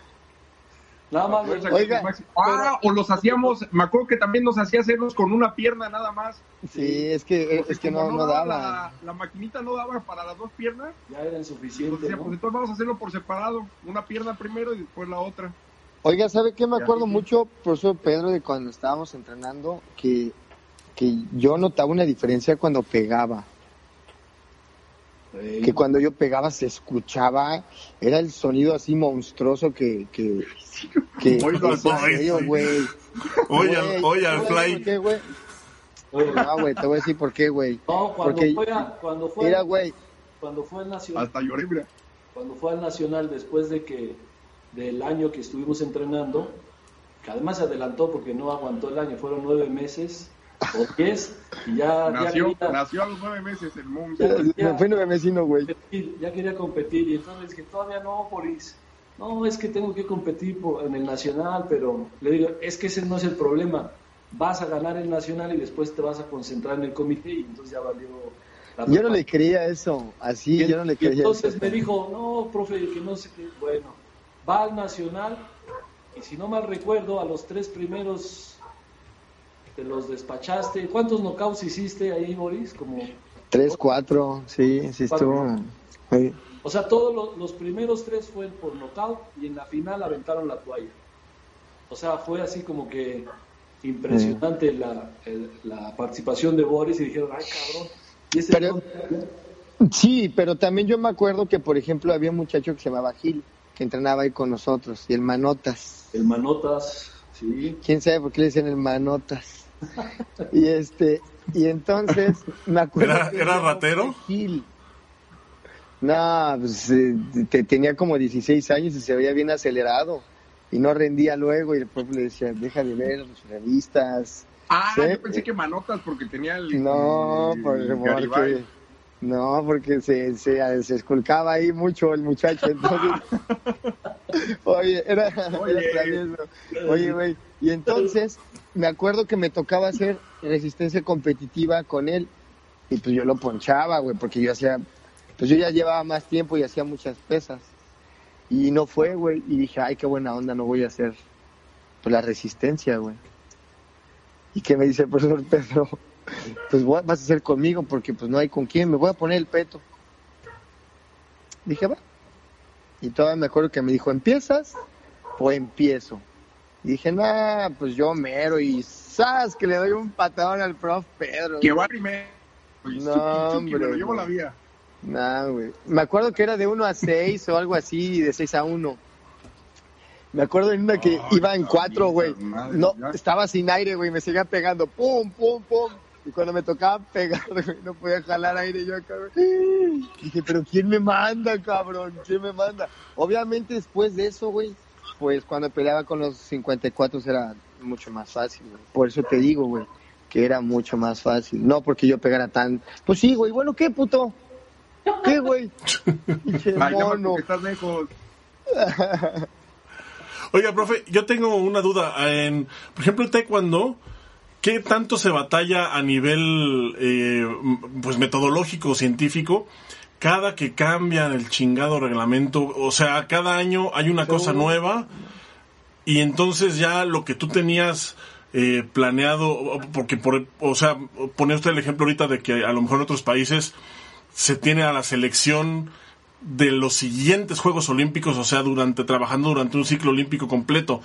Nada más. Oiga, ah, o los hacíamos, me acuerdo que también nos hacía hacerlos con una pierna nada más. Sí, es que, es que no, no, daba. La, maquinita no daba para las dos piernas. Ya era insuficiente. ¿no? pues entonces vamos a hacerlo por separado. Una pierna primero y después la otra. Oiga, ¿sabe qué? Me acuerdo mucho, profesor Pedro, de cuando estábamos entrenando, que, que yo notaba una diferencia cuando pegaba que cuando yo pegaba se escuchaba, era el sonido así monstruoso que... que, que güey. Oye, oye, al fly. No, güey, te voy a decir por qué, güey. No, cuando Porque fue, cuando fue, era, güey. Cuando fue al Nacional. Hasta lloré, mira. Cuando fue al Nacional, después de que, del año que estuvimos entrenando, que además se adelantó porque no aguantó el año, fueron nueve meses, o es y ya nació, ya nació a los nueve meses el mundo. Ya, fue nueve vecino, güey. Ya quería competir y entonces que todavía no, Boris. No, es que tengo que competir en el nacional, pero le digo, es que ese no es el problema. Vas a ganar el nacional y después te vas a concentrar en el comité y entonces ya valió. yo no le creía eso, así yo no le creía. entonces me dijo, no, profe, que no sé qué. Bueno, va al nacional y si no mal recuerdo, a los tres primeros te los despachaste. ¿Cuántos knockouts hiciste ahí, Boris? Como tres, cuatro, sí, sí estuvo. O sea, todos los, primeros tres fueron por knockout y en la final aventaron la toalla. O sea, fue así como que impresionante la, la, participación de Boris y dijeron, ay, cabrón. pero, sí, pero también yo me acuerdo que, por ejemplo, había un muchacho que se llamaba Gil, que entrenaba ahí con nosotros, y el Manotas. El Manotas, sí. ¿Quién sabe por qué le dicen el Manotas? y este, y entonces me acuerdo. ¿Era, ratero? No, pues eh, tenía como 16 años y se veía bien acelerado y no rendía luego y el pueblo le decía, deja de ver revistas. Ah, yo pensé que manotas porque tenía el... No, porque, no, porque se, se, se, esculcaba ahí mucho el muchacho, entonces... oye, era... Oye, oye, güey, y entonces me acuerdo que me tocaba hacer resistencia competitiva con él y pues yo lo ponchaba, güey, porque yo hacía, pues yo ya llevaba más tiempo y hacía muchas pesas. Y no fue, güey, y dije, ay, qué buena onda, no voy a hacer pues, la resistencia, güey. ¿Y qué me dice el profesor Pedro? Pues vas a hacer conmigo porque pues no hay con quién, me voy a poner el peto. Dije, va. Y todavía me acuerdo que me dijo, ¿empiezas o empiezo? Y dije, nah, pues yo mero y ¡zas! Que le doy un patadón al prof Pedro. Que va primero. No, hombre. Pero llevo la vía. Nah, güey. Me acuerdo que era de 1 a 6 o algo así, de 6 a 1. Me acuerdo en una que iba en 4, güey. No, estaba sin aire, güey. Me seguía pegando. ¡Pum, pum, pum! Y cuando me tocaba pegar, güey, no podía jalar aire yo acá, güey. Dije, pero ¿quién me manda, cabrón? ¿Quién me manda? Obviamente después de eso, güey, pues cuando peleaba con los 54 era mucho más fácil, Por eso te digo, güey, que era mucho más fácil. No porque yo pegara tan... Pues sí, güey, bueno, ¿qué, puto? ¿Qué, güey? mono. estás lejos. Oiga, profe, yo tengo una duda. En, por ejemplo, el taekwondo, ¿qué tanto se batalla a nivel eh, pues metodológico, científico? cada que cambian el chingado reglamento, o sea, cada año hay una cosa nueva. y entonces ya lo que tú tenías eh, planeado, porque por, o sea, pone usted el ejemplo ahorita de que a lo mejor en otros países se tiene a la selección de los siguientes Juegos Olímpicos, o sea, durante trabajando durante un ciclo olímpico completo.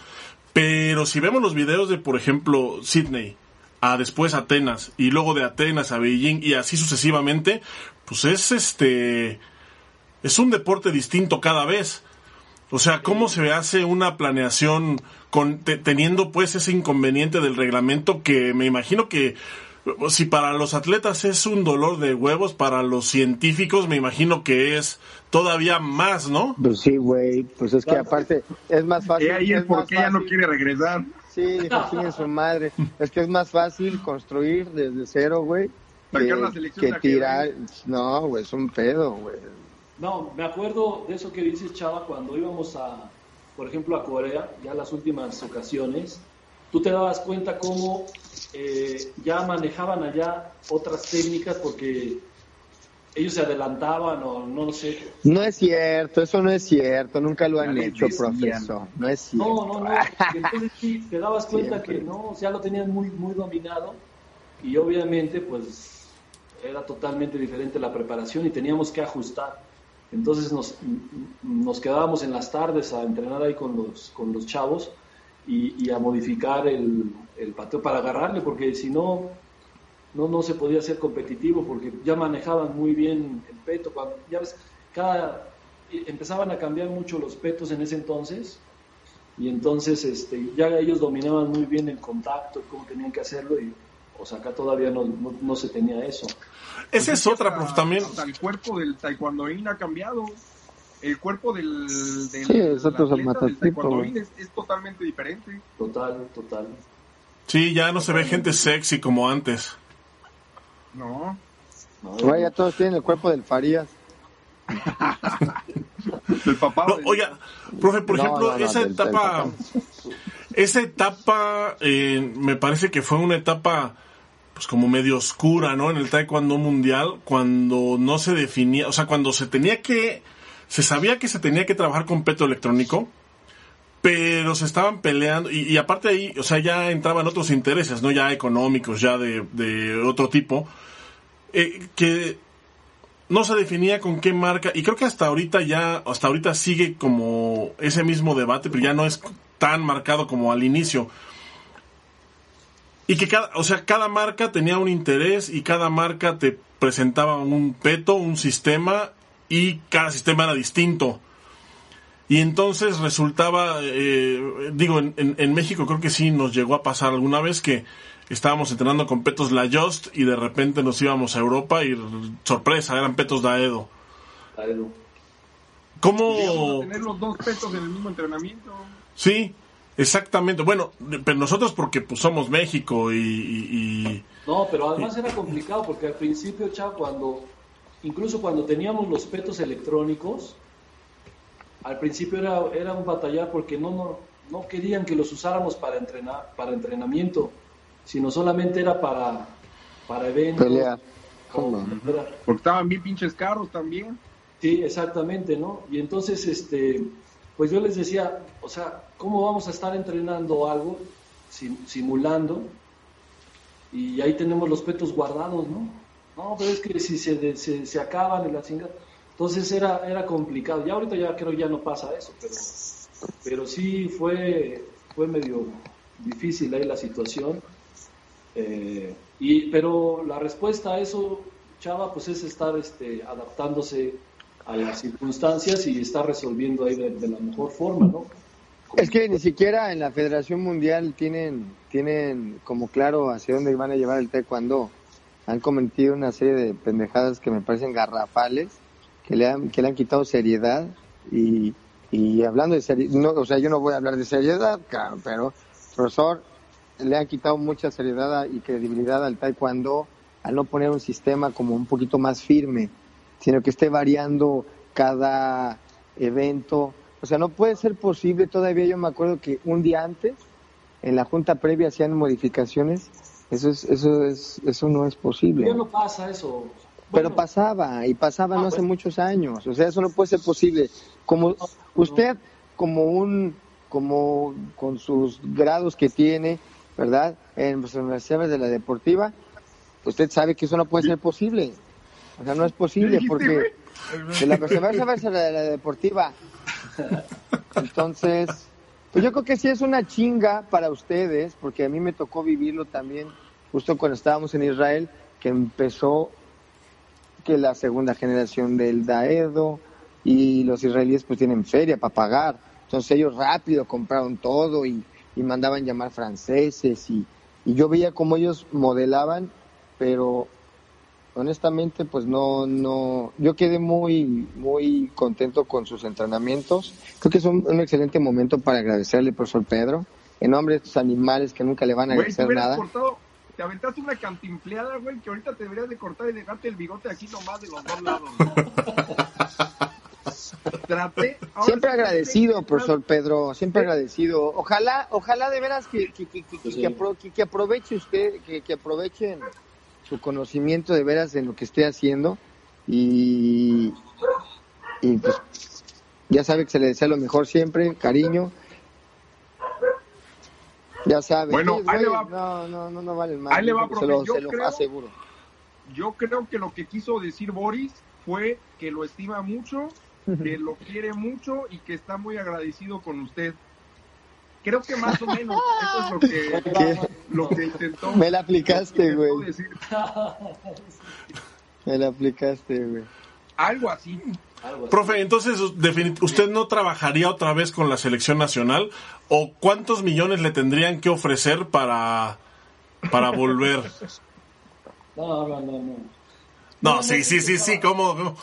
Pero si vemos los videos de, por ejemplo, Sydney, a después Atenas y luego de Atenas a Beijing y así sucesivamente, pues es este es un deporte distinto cada vez. O sea, ¿cómo se hace una planeación con, teniendo pues ese inconveniente del reglamento que me imagino que si para los atletas es un dolor de huevos, para los científicos me imagino que es todavía más, ¿no? Pues sí, güey, pues es que aparte es más fácil. ¿Y ahí es por qué ya no quiere regresar? Sí, dijo, en su madre. Es que es más fácil construir desde cero, güey, que, que tirar. No, güey, es un pedo, güey. No, me acuerdo de eso que dices, Chava, cuando íbamos a, por ejemplo, a Corea, ya las últimas ocasiones, tú te dabas cuenta cómo eh, ya manejaban allá otras técnicas porque ellos se adelantaban o no sé. No es cierto, eso no es cierto, nunca lo han hecho, profesor. No es cierto. No, no, no. Entonces sí, te dabas cuenta que no, ya lo tenían muy, muy dominado y obviamente pues era totalmente diferente la preparación y teníamos que ajustar. Entonces nos, nos quedábamos en las tardes a entrenar ahí con los, con los chavos y, a modificar el, el, pateo para agarrarle, porque si no, no, no se podía ser competitivo, porque ya manejaban muy bien el peto. Cuando, ya ves, cada, empezaban a cambiar mucho los petos en ese entonces, y entonces este, ya ellos dominaban muy bien el contacto, cómo tenían que hacerlo, y o sea, acá todavía no, no se tenía eso. Esa es otra, prof, también. el cuerpo del taekwondoín ha cambiado. El cuerpo del, del, sí, es, es, totalmente diferente. Total, total. Sí, ya no se ve gente sexy como antes. No. Vaya, todos tienen el cuerpo del Farías. el papá. Oiga, profe, por ejemplo, esa etapa, esa etapa, eh, me parece que fue una etapa pues como medio oscura, ¿no? En el taekwondo mundial, cuando no se definía, o sea, cuando se tenía que, se sabía que se tenía que trabajar con peto electrónico, pero se estaban peleando, y, aparte ahí, o sea, ya entraban otros intereses, ¿no? Ya económicos, ya de, de otro tipo, eh, que no se definía con qué marca, y creo que hasta ahorita ya, hasta ahorita sigue como ese mismo debate, pero ya no es tan marcado como al inicio. Y que cada, o sea, cada marca tenía un interés y cada marca te presentaba un peto, un sistema y cada sistema era distinto. Y entonces resultaba, eh, digo, en, en, México creo que sí nos llegó a pasar alguna vez que estábamos entrenando con petos La Just y de repente nos íbamos a Europa y sorpresa, eran petos Daedo. Daedo. ¿Cómo...? tener los dos petos en el mismo entrenamiento. Sí, Exactamente, bueno, pero nosotros porque pues somos México y... no, pero además era complicado porque al principio, chao, cuando, incluso cuando teníamos los petos electrónicos, al principio era, era un batallar porque no, no, no querían que los usáramos para entrenar, para entrenamiento, sino solamente era para, para eventos. Pelear. Porque estaban bien pinches caros también. Sí, exactamente, ¿no? Y entonces, este, pues yo les decía, o sea, ¿cómo vamos a estar entrenando algo, simulando, y ahí tenemos los petos guardados, ¿no? No, pero es que si se, se, acaban en la chingada. Entonces era, era complicado. Ya ahorita ya creo ya no pasa eso, pero, pero sí fue, fue medio difícil ahí la situación. Eh, y, pero la respuesta a eso, Chava, pues es estar este, adaptándose a las circunstancias y está resolviendo ahí de, la mejor forma, ¿no? Es que ni siquiera en la Federación Mundial tienen, tienen como claro hacia dónde van a llevar el taekwondo. Han cometido una serie de pendejadas que me parecen garrafales, que le han, que le han quitado seriedad y, y hablando de seriedad, no, o sea, yo no voy a hablar de seriedad, claro, pero profesor, le han quitado mucha seriedad y credibilidad al taekwondo al no poner un sistema como un poquito más firme sino que esté variando cada evento. O sea, no puede ser posible, todavía yo me acuerdo que un día antes, en la junta previa hacían modificaciones, eso es, eso es, eso no es posible. No pasa eso. Pero pasaba, y pasaba ah, no hace pues. muchos años, o sea, eso no puede ser posible. Como usted, como un como con sus grados que tiene, ¿verdad? En las universidades de la deportiva, usted sabe que eso no puede ser posible. O sea, no es posible porque de la perseverancia de la deportiva. Entonces, pues yo creo que sí es una chinga para ustedes, porque a mí me tocó vivirlo también justo cuando estábamos en Israel, que empezó que la segunda generación del Daedo y los israelíes pues tienen feria para pagar. Entonces ellos rápido compraron todo y, y mandaban llamar franceses y, y yo veía cómo ellos modelaban, pero honestamente pues no no yo quedé muy muy contento con sus entrenamientos. Creo que es un, excelente momento para agradecerle profesor Pedro. En nombre de estos animales que nunca le van a agradecer nada te aventaste una cantimpleada güey que ahorita te deberías de cortar y dejarte el bigote aquí nomás de los dos lados siempre agradecido profesor Pedro siempre agradecido. Ojalá ojalá de veras que que, que, que, aproveche usted que aprovechen su conocimiento de veras en lo que esté haciendo y, pues ya sabe que se le desea lo mejor siempre, cariño. Ya sabe. Bueno, ahí le va. No, no, no, no vale más. Ahí le va, se lo, se lo aseguro. Yo creo que lo que quiso decir Boris fue que lo estima mucho, que lo quiere mucho y que está muy agradecido con usted. Creo que más o menos eso es lo que, lo que intentó. Me la aplicaste, güey. Me la aplicaste, güey. Algo así. Profe, entonces usted no trabajaría otra vez con la selección nacional o cuántos millones le tendrían que ofrecer para para volver. No, no, no, no. No, sí, sí, sí, sí, ¿cómo?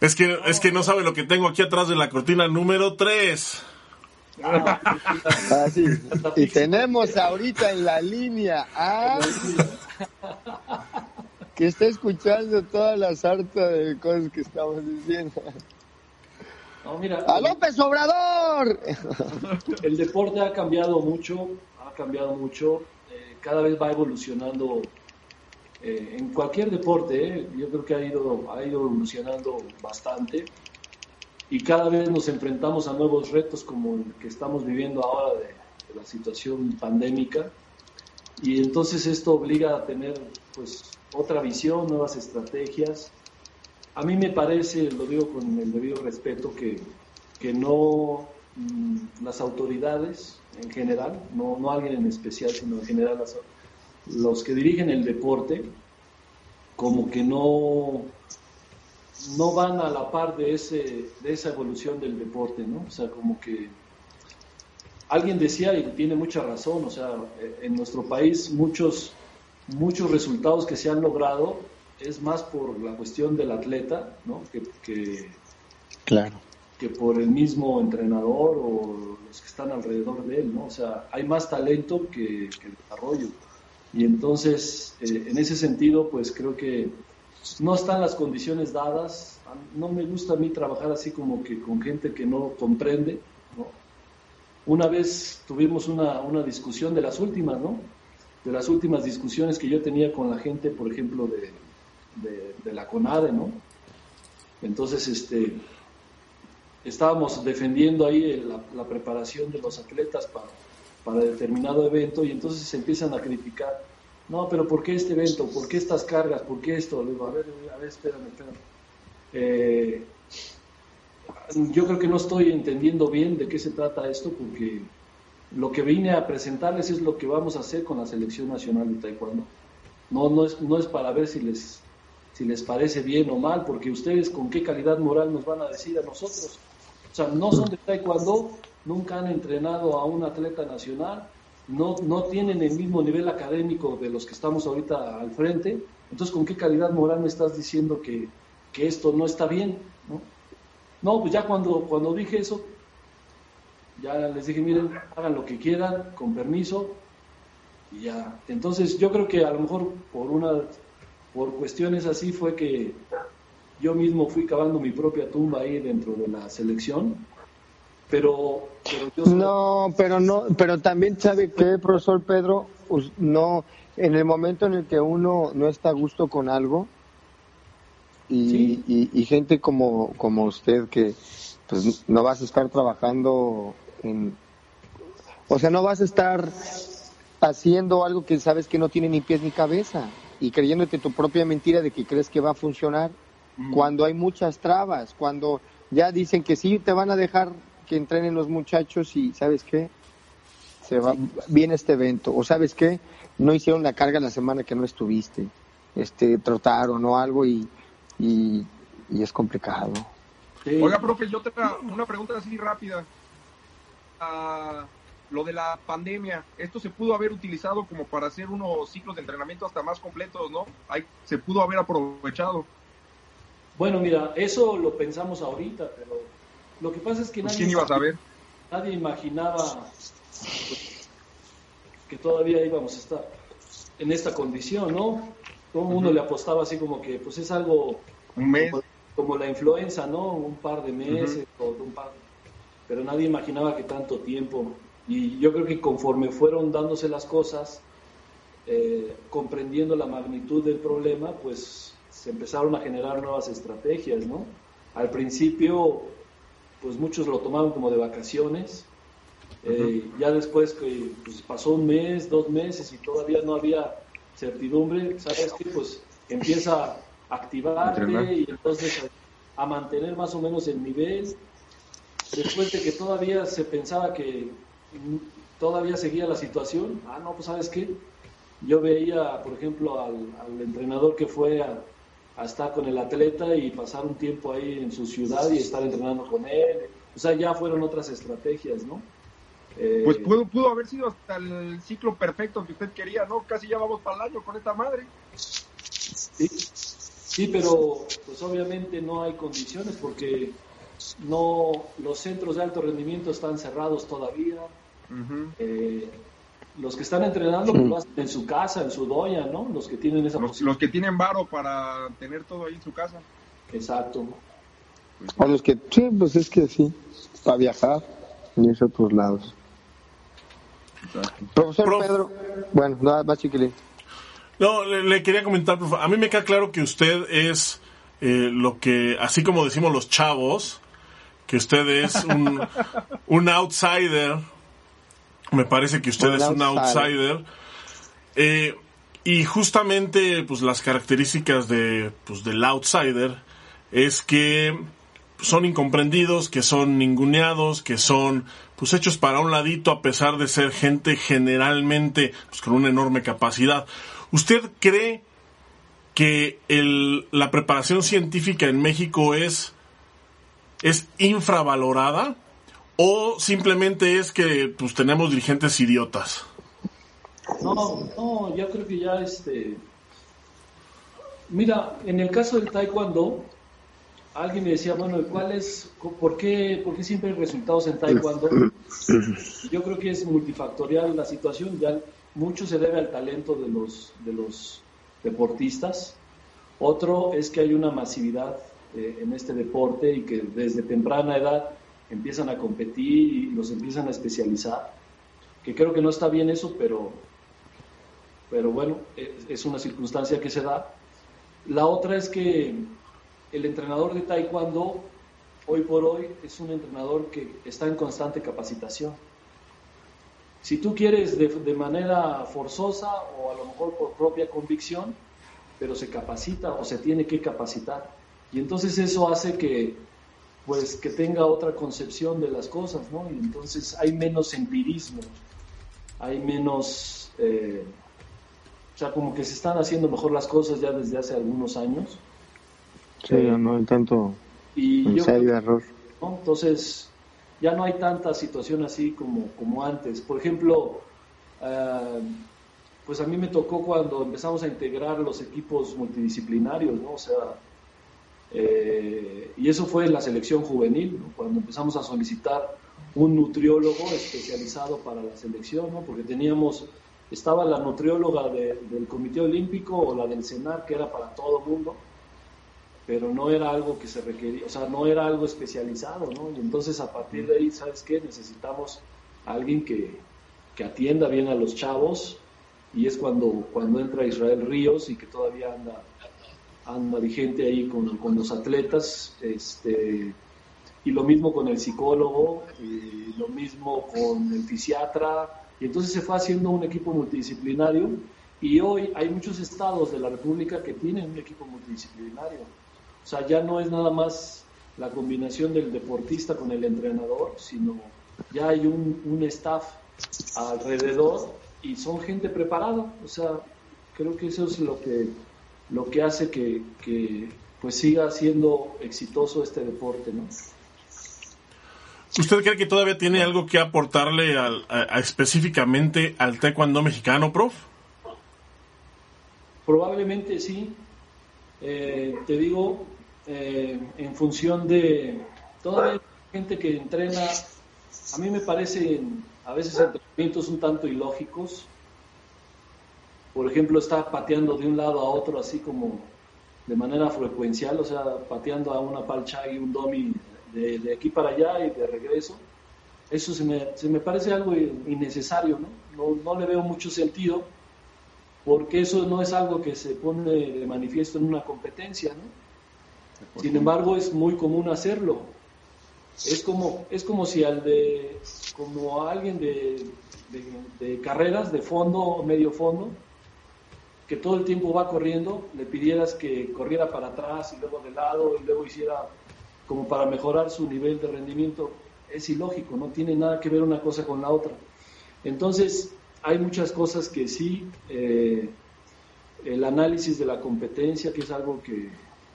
Es que es que no sabe lo que tengo aquí atrás de la cortina número 3. Ah, Y tenemos ahorita en la línea a... que está escuchando todas las hartas de cosas que estamos diciendo. ¡A López Obrador! El deporte ha cambiado mucho, ha cambiado mucho, eh, cada vez va evolucionando eh, en cualquier deporte, eh, yo creo que ha ido, ha ido evolucionando bastante y cada vez nos enfrentamos a nuevos retos como el que estamos viviendo ahora de, la situación pandémica y entonces esto obliga a tener pues otra visión, nuevas estrategias. A mí me parece, lo digo con el debido respeto, que, que no mm, las autoridades en general, no, no alguien en especial, sino en general los que dirigen el deporte, como que no no van a la par de, ese, de esa evolución del deporte, ¿no? O sea, como que alguien decía, y tiene mucha razón, o sea, en nuestro país muchos, muchos resultados que se han logrado es más por la cuestión del atleta, ¿no? Que, claro. que por el mismo entrenador o los que están alrededor de él, ¿no? O sea, hay más talento que, que desarrollo. Y entonces, eh, en ese sentido, pues creo que no están las condiciones dadas. No me gusta a mí trabajar así como que con gente que no comprende. Una vez tuvimos una, una, discusión de las últimas, ¿no? De las últimas discusiones que yo tenía con la gente, por ejemplo, de, de, la CONADE, ¿no? Entonces, este, estábamos defendiendo ahí la, preparación de los atletas para, para determinado evento y entonces se empiezan a criticar no, pero ¿por qué este evento? ¿Por qué estas cargas? ¿Por qué esto? Le digo, a ver, a ver, espérame, espérame. Eh, yo creo que no estoy entendiendo bien de qué se trata esto, porque lo que vine a presentarles es lo que vamos a hacer con la Selección Nacional de Taekwondo. No, no, es, no es para ver si les, si les parece bien o mal, porque ustedes con qué calidad moral nos van a decir a nosotros. O sea, no son de Taekwondo, nunca han entrenado a un atleta nacional, no, no tienen el mismo nivel académico de los que estamos ahorita al frente, entonces ¿con qué calidad moral me estás diciendo que, esto no está bien? ¿no? no, pues ya cuando, cuando dije eso, ya les dije, miren, hagan lo que quieran, con permiso, y ya. Entonces yo creo que a lo mejor por una, por cuestiones así fue que yo mismo fui cavando mi propia tumba ahí dentro de la selección pero, no pero no pero también sabe que profesor Pedro no en el momento en el que uno no está a gusto con algo y, y, gente como como usted que pues no vas a estar trabajando en... O sea, no vas a estar haciendo algo que sabes que no tiene ni pies ni cabeza y creyéndote tu propia mentira de que crees que va a funcionar cuando hay muchas trabas, cuando ya dicen que sí te van a dejar que entrenen los muchachos y ¿sabes qué? Se va, viene este evento o ¿sabes qué? No hicieron la carga la semana que no estuviste, este trotaron o algo y, y, es complicado. Oiga, profe, yo tengo una pregunta así rápida. Lo de la pandemia, esto se pudo haber utilizado como para hacer unos ciclos de entrenamiento hasta más completos, ¿no? Hay, se pudo haber aprovechado. Bueno, mira, eso lo pensamos ahorita, pero lo que pasa es que pues, nadie, iba a saber? nadie imaginaba que todavía íbamos a estar en esta condición, ¿no? Todo el mundo le apostaba así como que, pues es algo un mes. Como, la influenza, ¿no? Un par de meses o un par, pero nadie imaginaba que tanto tiempo y yo creo que conforme fueron dándose las cosas, eh, comprendiendo la magnitud del problema, pues se empezaron a generar nuevas estrategias, ¿no? Al principio, pues muchos lo tomaron como de vacaciones. Eh, ya después que pues, pasó un mes, dos meses y todavía no había certidumbre, ¿sabes qué? Pues empieza a activarte y entonces a, a mantener más o menos el nivel. Después de que todavía se pensaba que todavía seguía la situación. Ah, no, pues sabes qué, yo veía, por ejemplo, al, entrenador que fue a, estar con el atleta y pasar un tiempo ahí en su ciudad y estar entrenando con él. O sea, ya fueron otras estrategias, ¿no? Eh, pues pudo, pudo haber sido hasta el ciclo perfecto que usted quería, ¿no? Casi ya vamos para el año con esta madre. Sí, sí, pero pues obviamente no hay condiciones porque no los centros de alto rendimiento están cerrados todavía. Eh, los que están entrenando pues, lo hacen en su casa, en su doya, ¿no? Los que tienen esa los, los que tienen varo para tener todo ahí en su casa. Exacto. A los que, sí, pues es que sí, para viajar y irse a otros lados. Profesor Pedro, bueno, nada más chiquilín. No, le, quería comentar, a mí me queda claro que usted es eh, lo que, así como decimos los chavos, que usted es un, un outsider. Me parece que usted es un outsider. Eh, y justamente, pues las características de, pues, del outsider es que son incomprendidos, que son ninguneados, que son pues hechos para un ladito a pesar de ser gente generalmente pues, con una enorme capacidad. ¿Usted cree que el, la preparación científica en México es es infravalorada o simplemente es que pues tenemos dirigentes idiotas? No, no, yo creo que ya este Mira, en el caso del taekwondo, alguien me decía, bueno, ¿cuál es, por qué, por qué siempre hay resultados en taekwondo? Yo creo que es multifactorial la situación, ya mucho se debe al talento de los, de los deportistas, otro es que hay una masividad eh, en este deporte y que desde temprana edad empiezan a competir y los empiezan a especializar. Que creo que no está bien eso, pero, pero bueno, es una circunstancia que se da. La otra es que el entrenador de taekwondo hoy por hoy es un entrenador que está en constante capacitación. Si tú quieres de, de, manera forzosa o a lo mejor por propia convicción, pero se capacita o se tiene que capacitar. Y entonces eso hace que, pues, que tenga otra concepción de las cosas, ¿no? Y entonces hay menos empirismo, hay menos, eh, o sea, como que se están haciendo mejor las cosas ya desde hace algunos años. Sí, no hay tanto y error. Entonces, ya no hay tanta situación así como, como antes. Por ejemplo, uh, pues a mí me tocó cuando empezamos a integrar los equipos multidisciplinarios, ¿no? O sea, eh, y eso fue la selección juvenil, cuando empezamos a solicitar un nutriólogo especializado para la selección. Porque teníamos, estaba la nutrióloga del Comité Olímpico o la del CENAR, que era para todo el mundo, pero no era algo que se requería, o sea, no era algo especializado, ¿no? Y entonces a partir de ahí, ¿sabes qué? Necesitamos alguien que, que atienda bien a los chavos, y es cuando, cuando entra Israel Ríos y que todavía anda, anda vigente ahí con, con los atletas, este, y lo mismo con el psicólogo, y lo mismo con el fisiatra, y entonces se fue haciendo un equipo multidisciplinario y hoy hay muchos estados de la República que tienen un equipo multidisciplinario. O sea, ya no es nada más la combinación del deportista con el entrenador, sino ya hay un, un staff alrededor y son gente preparada. O sea, creo que eso es lo que, lo que hace que, que pues siga siendo exitoso este deporte, ¿no? ¿Usted cree que todavía tiene algo que aportarle al, específicamente al taekwondo mexicano, prof? Probablemente sí. Eh, te digo, eh, en función de toda gente que entrena, a mí me parecen a veces entrenamientos un tanto ilógicos. Por ejemplo, está pateando de un lado a otro así como de manera frecuencial, o sea, pateando a una palcha y un domi de, aquí para allá y de regreso. Eso se me, se me parece algo innecesario, ¿no? ¿no? ¿no? le veo mucho sentido, porque eso no es algo que se pone de manifiesto en una competencia, ¿no? Sin embargo, es muy común hacerlo. Es como, es como si al de, como a alguien de, de, carreras, de fondo o medio fondo, que todo el tiempo va corriendo, le pidieras que corriera para atrás y luego de lado y luego hiciera como para mejorar su nivel de rendimiento, es ilógico, no tiene nada que ver una cosa con la otra. Entonces, hay muchas cosas que sí, eh, el análisis de la competencia, que es algo que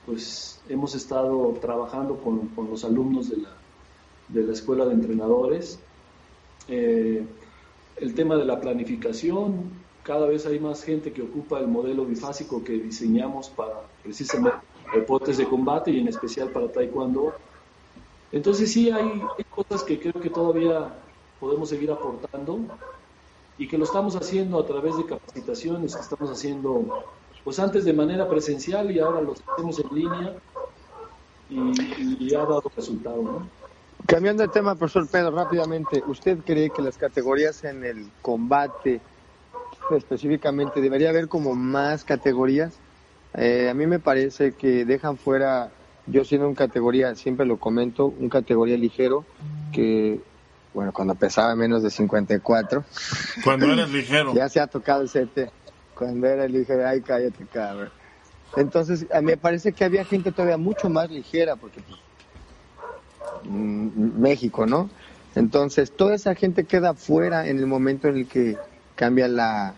pues hemos estado trabajando con, los alumnos de la, de la escuela de entrenadores, eh, el tema de la planificación, cada vez hay más gente que ocupa el modelo bifásico que diseñamos para precisamente deportes de combate y en especial para taekwondo. Entonces sí hay, cosas que creo que todavía podemos seguir aportando y que lo estamos haciendo a través de capacitaciones que estamos haciendo pues antes de manera presencial y ahora lo hacemos en línea y, ha dado resultado. ¿no? Cambiando de tema, profesor Pedro, rápidamente, ¿usted cree que las categorías en el combate específicamente debería haber como más categorías? Eh, a mí me parece que dejan fuera, yo siendo un categoría, siempre lo comento, un categoría ligero, que, bueno, cuando pesaba menos de 54. Cuando eres ligero. ya se ha tocado el CT. Cuando era ligero, ay, cállate, cabrón. Entonces, a mí me parece que había gente todavía mucho más ligera, porque pues, mm, México, ¿no? Entonces, toda esa gente queda fuera en el momento en el que cambia la,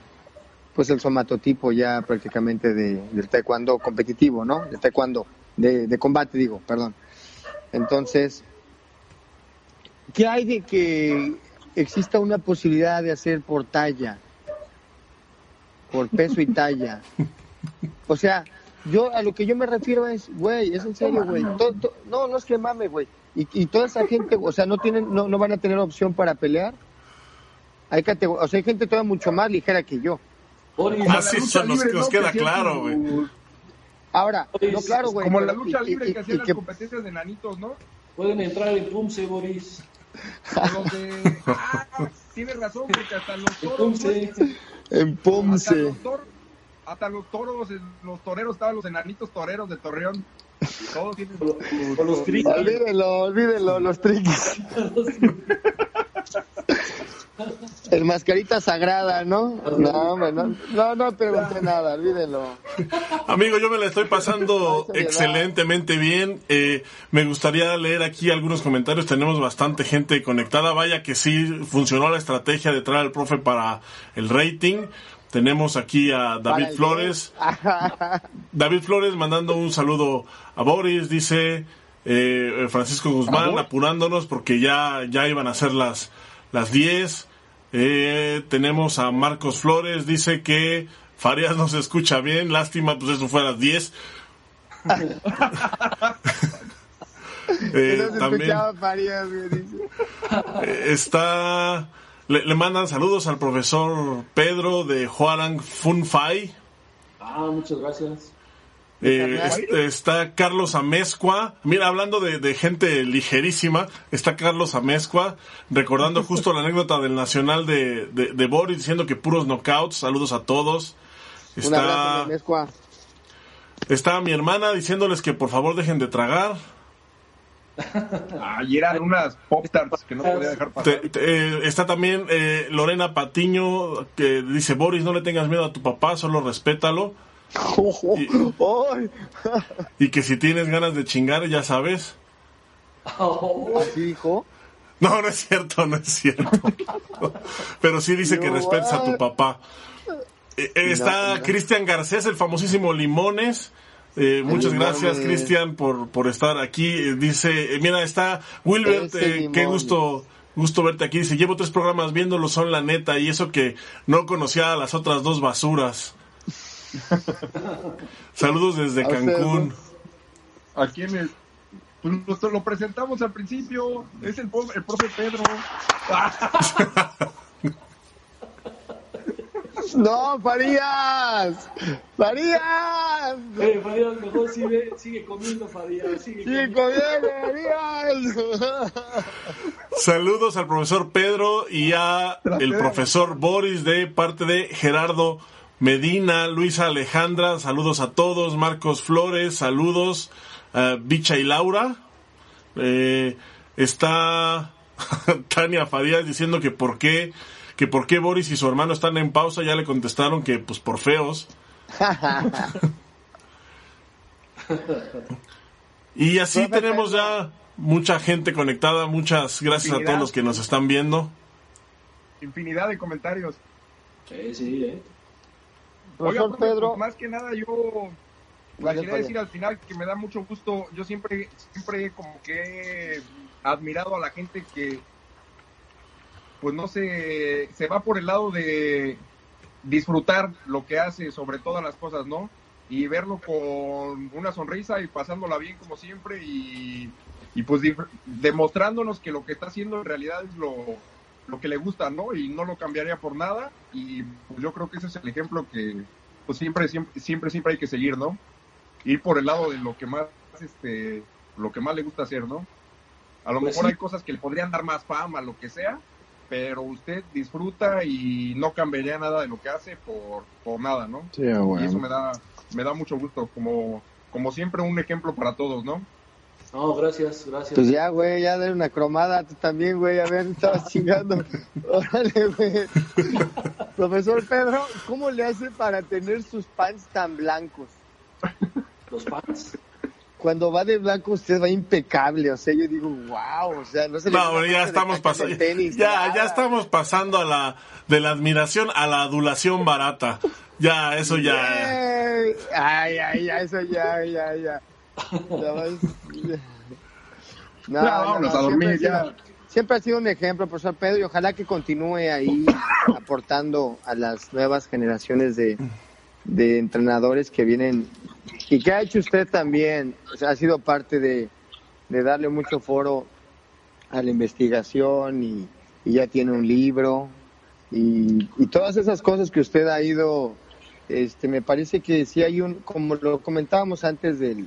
pues el somatotipo ya prácticamente de, del taekwondo competitivo, ¿no? De taekwondo, de, combate digo, perdón. Entonces, ¿qué hay de que exista una posibilidad de hacer por talla? Por peso y talla. O sea, yo a lo que yo me refiero es, güey, es en serio, güey. No, no es que mame, güey. Y, y, toda esa gente, o sea, no tienen, no, no van a tener opción para pelear. Hay o sea, hay gente todavía mucho más ligera que yo. Ah, nos, queda claro, güey. Ahora, no, claro, güey. Como la lucha libre que hacían las competencias de nanitos, ¿no? Pueden entrar en Pumse, Boris. Los de... Ah, tienes razón, porque hasta los toros... En Pumse. Hasta los, toros, los toreros estaban los enanitos toreros de Torreón. Y todos tienen... Los, los Olvídenlo, olvídenlo, los triquis. El mascarita sagrada, ¿no? No, no, no, no pregunté nada, olvídenlo. Amigo, yo me la estoy pasando excelentemente bien. Eh, me gustaría leer aquí algunos comentarios. Tenemos bastante gente conectada. Vaya que sí funcionó la estrategia de traer al profe para el rating. Tenemos aquí a David Flores. David Flores mandando un saludo a Boris, dice eh, Francisco Guzmán, apurándonos porque ya, ya iban a ser las las 10. Eh, tenemos a Marcos Flores, dice que Farias no se escucha bien, lástima, pues eso fue a las 10. eh, también eh, está le, mandan saludos al profesor Pedro de Huarang Funfai. Ah, muchas gracias. Eh, está Carlos Amezcua. Mira, hablando de, gente ligerísima, está Carlos Amezcua, recordando justo la anécdota del Nacional de, de, Boris, diciendo que puros knockouts. Saludos a todos. Está, está mi hermana diciéndoles que por favor dejen de tragar. Ayer eran unas pop tarts que no podía dejar pasar. Eh, está también eh, Lorena Patiño que dice, Boris, no le tengas miedo a tu papá, solo respétalo. y, que si tienes ganas de chingar, ya sabes. ¿Así dijo? No, no es cierto, no es cierto. Pero sí dice que respetes a tu papá. Eh, está Cristian Garcés, el famosísimo Limones. Eh, muchas gracias, Cristian, por, por estar aquí. Eh, dice, mira, está Wilbert, qué gusto, gusto verte aquí. Dice, llevo tres programas viéndolo, son la neta, y eso que no conocía a las otras dos basuras. Saludos desde Cancún. ¿A quién es? Pues lo presentamos al principio. Es el, el profe Pedro. No, Farías. Farías. Eh, Farías, mejor sigue, sigue comiendo, Farías. Sigue, comiendo, Farías. Saludos al profesor Pedro y a el profesor Boris de parte de Gerardo Medina, Luisa Alejandra, saludos a todos, Marcos Flores, saludos, uh, Bicha y Laura. Eh, está Tania Farías diciendo que por qué que por qué Boris y su hermano están en pausa, ya le contestaron que pues por feos. y así tenemos ya mucha gente conectada, muchas gracias a todos los que nos están viendo. Infinidad de comentarios. Sí, sí, eh. Oiga, Pedro, pues, más que nada yo quería decir al final que me da mucho gusto, yo siempre, siempre como que he admirado a la gente que pues no se, se va por el lado de disfrutar lo que hace sobre todas las cosas, ¿no? Y verlo con una sonrisa y pasándola bien como siempre y, pues demostrándonos que lo que está haciendo en realidad es lo, lo que le gusta, ¿no? Y no lo cambiaría por nada y pues yo creo que ese es el ejemplo que pues siempre, siempre, siempre, siempre hay que seguir, ¿no? Ir por el lado de lo que más, este, lo que más le gusta hacer, ¿no? A lo pues mejor hay cosas que le podrían dar más fama, lo que sea, pero usted disfruta y no cambiaría nada de lo que hace por, por nada, ¿no? Sí, bueno. Y eso me da, me da mucho gusto, como, como siempre un ejemplo para todos, ¿no? No, gracias, gracias. Pues ya, güey, ya de una cromada tú también, güey, a ver, estabas chingando. Órale, güey. Profesor Pedro, ¿cómo le hace para tener sus pants tan blancos? ¿Los pants? cuando va de blanco usted va impecable, o sea, yo digo, wow, o sea, no se le No, ya estamos pasando ya ya estamos pasando a la de la admiración a la adulación barata. Ya, eso ya. Ay, ay, ya, eso ya, ya, ya. No, vámonos a dormir ya. Siempre ha sido un ejemplo, profesor Pedro, y ojalá que continúe ahí aportando a las nuevas generaciones de, de entrenadores que vienen ¿Y qué ha hecho usted también? O sea, ha sido parte de, darle mucho foro a la investigación y, ya tiene un libro y, todas esas cosas que usted ha ido, este, me parece que sí hay un, como lo comentábamos antes del,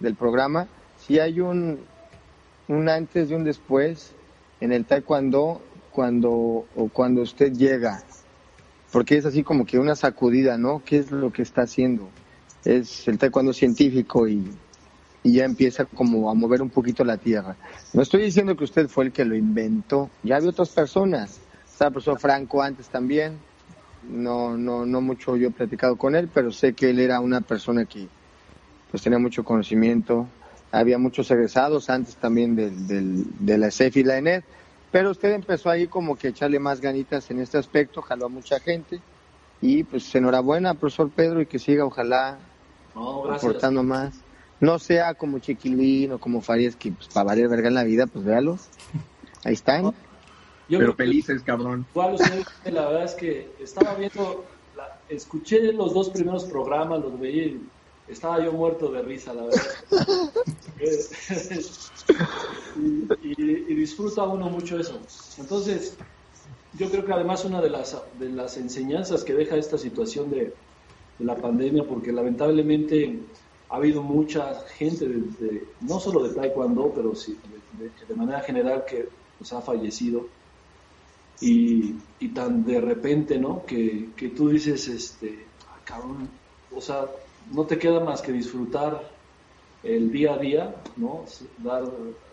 del programa, sí hay un, un antes y un después en el taekwondo cuando, o cuando usted llega, porque es así como que una sacudida, ¿no? ¿Qué es lo que está haciendo? es el taekwondo científico y, ya empieza como a mover un poquito la tierra. No estoy diciendo que usted fue el que lo inventó, ya había otras personas. Estaba el profesor Franco antes también, no, no, no mucho yo he platicado con él, pero sé que él era una persona que pues tenía mucho conocimiento. Había muchos egresados antes también del, del, de la CEF y la ENED, pero usted empezó ahí como que echarle más ganitas en este aspecto, jaló a mucha gente y pues enhorabuena, profesor Pedro, y que siga ojalá aportando más. No sea como Chiquilín o como Farías, que pues, para valer verga en la vida, pues véalos. Ahí están. Pero felices, cabrón. la verdad es que estaba viendo, escuché los dos primeros programas, los veí, estaba yo muerto de risa, la verdad. y, y disfruta uno mucho eso. Entonces, yo creo que además una de las, de las enseñanzas que deja esta situación de, la pandemia, porque lamentablemente ha habido mucha gente, de, no solo de Taekwondo, pero sí, de, manera general que pues, ha fallecido. Y, y, tan de repente, ¿no? Que, que tú dices, este, ah, cabrón, o sea, no te queda más que disfrutar el día a día, ¿no?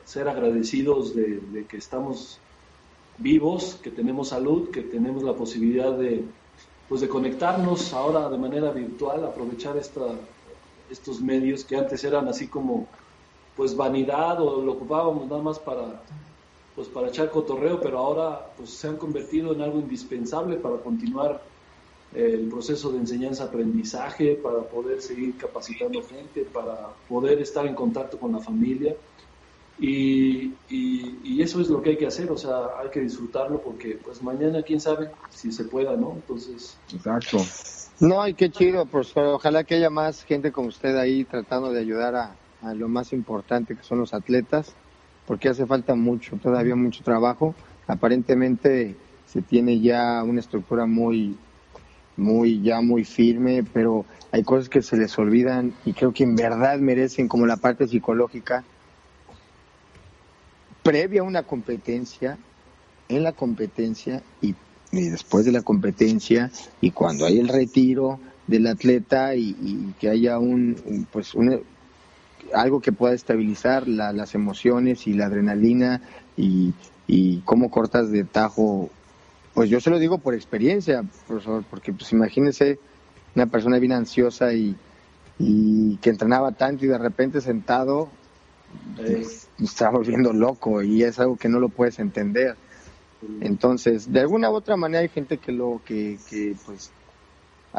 Ser agradecidos de, que estamos vivos, que tenemos salud, que tenemos la posibilidad de, pues de conectarnos ahora de manera virtual, aprovechar esta, estos medios que antes eran así como pues vanidad o lo ocupábamos nada más para pues para echar cotorreo, pero ahora pues se han convertido en algo indispensable para continuar el proceso de enseñanza-aprendizaje, para poder seguir capacitando gente, para poder estar en contacto con la familia. Y, y, eso es lo que hay que hacer, o sea, hay que disfrutarlo porque pues mañana quién sabe si se pueda, ¿no? Entonces... Exacto. No, y qué chido, profesor. Ojalá que haya más gente como usted ahí tratando de ayudar a, a lo más importante que son los atletas, porque hace falta mucho, todavía mucho trabajo. Aparentemente se tiene ya una estructura muy, muy, ya muy firme, pero hay cosas que se les olvidan y creo que en verdad merecen como la parte psicológica previa a una competencia, en la competencia y, después de la competencia y cuando hay el retiro del atleta y, que haya un, pues un, algo que pueda estabilizar las emociones y la adrenalina y, y cómo cortas de tajo. Pues yo se lo digo por experiencia, profesor, porque pues imagínese una persona bien ansiosa y, y que entrenaba tanto y de repente sentado eh, está volviendo loco y es algo que no lo puedes entender. Entonces, de alguna u otra manera hay gente que lo que, que pues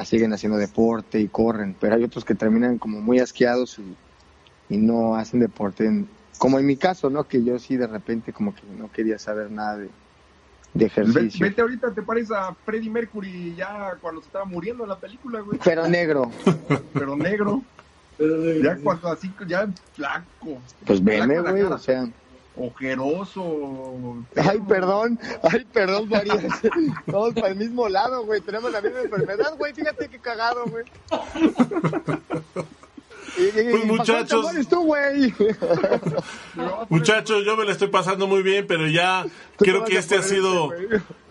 siguen haciendo deporte y corren, pero hay otros que terminan como muy asqueados y, y no hacen deporte, como en mi caso, ¿no? Que yo sí de repente como que no quería saber nada de, ejercicio. Vete ahorita, te parece a Freddie Mercury ya cuando se estaba muriendo en la película, güey. Pero negro. Pero negro. ya cuando así, ya flaco. Pues veme, güey, o sea ojeroso. Ay, perdón, ay, perdón, María. Todos para el mismo lado, güey. Tenemos la misma enfermedad, güey. Fíjate qué cagado, güey. Pues muchachos. muchachos, yo me la estoy pasando muy bien, pero ya creo que este ha sido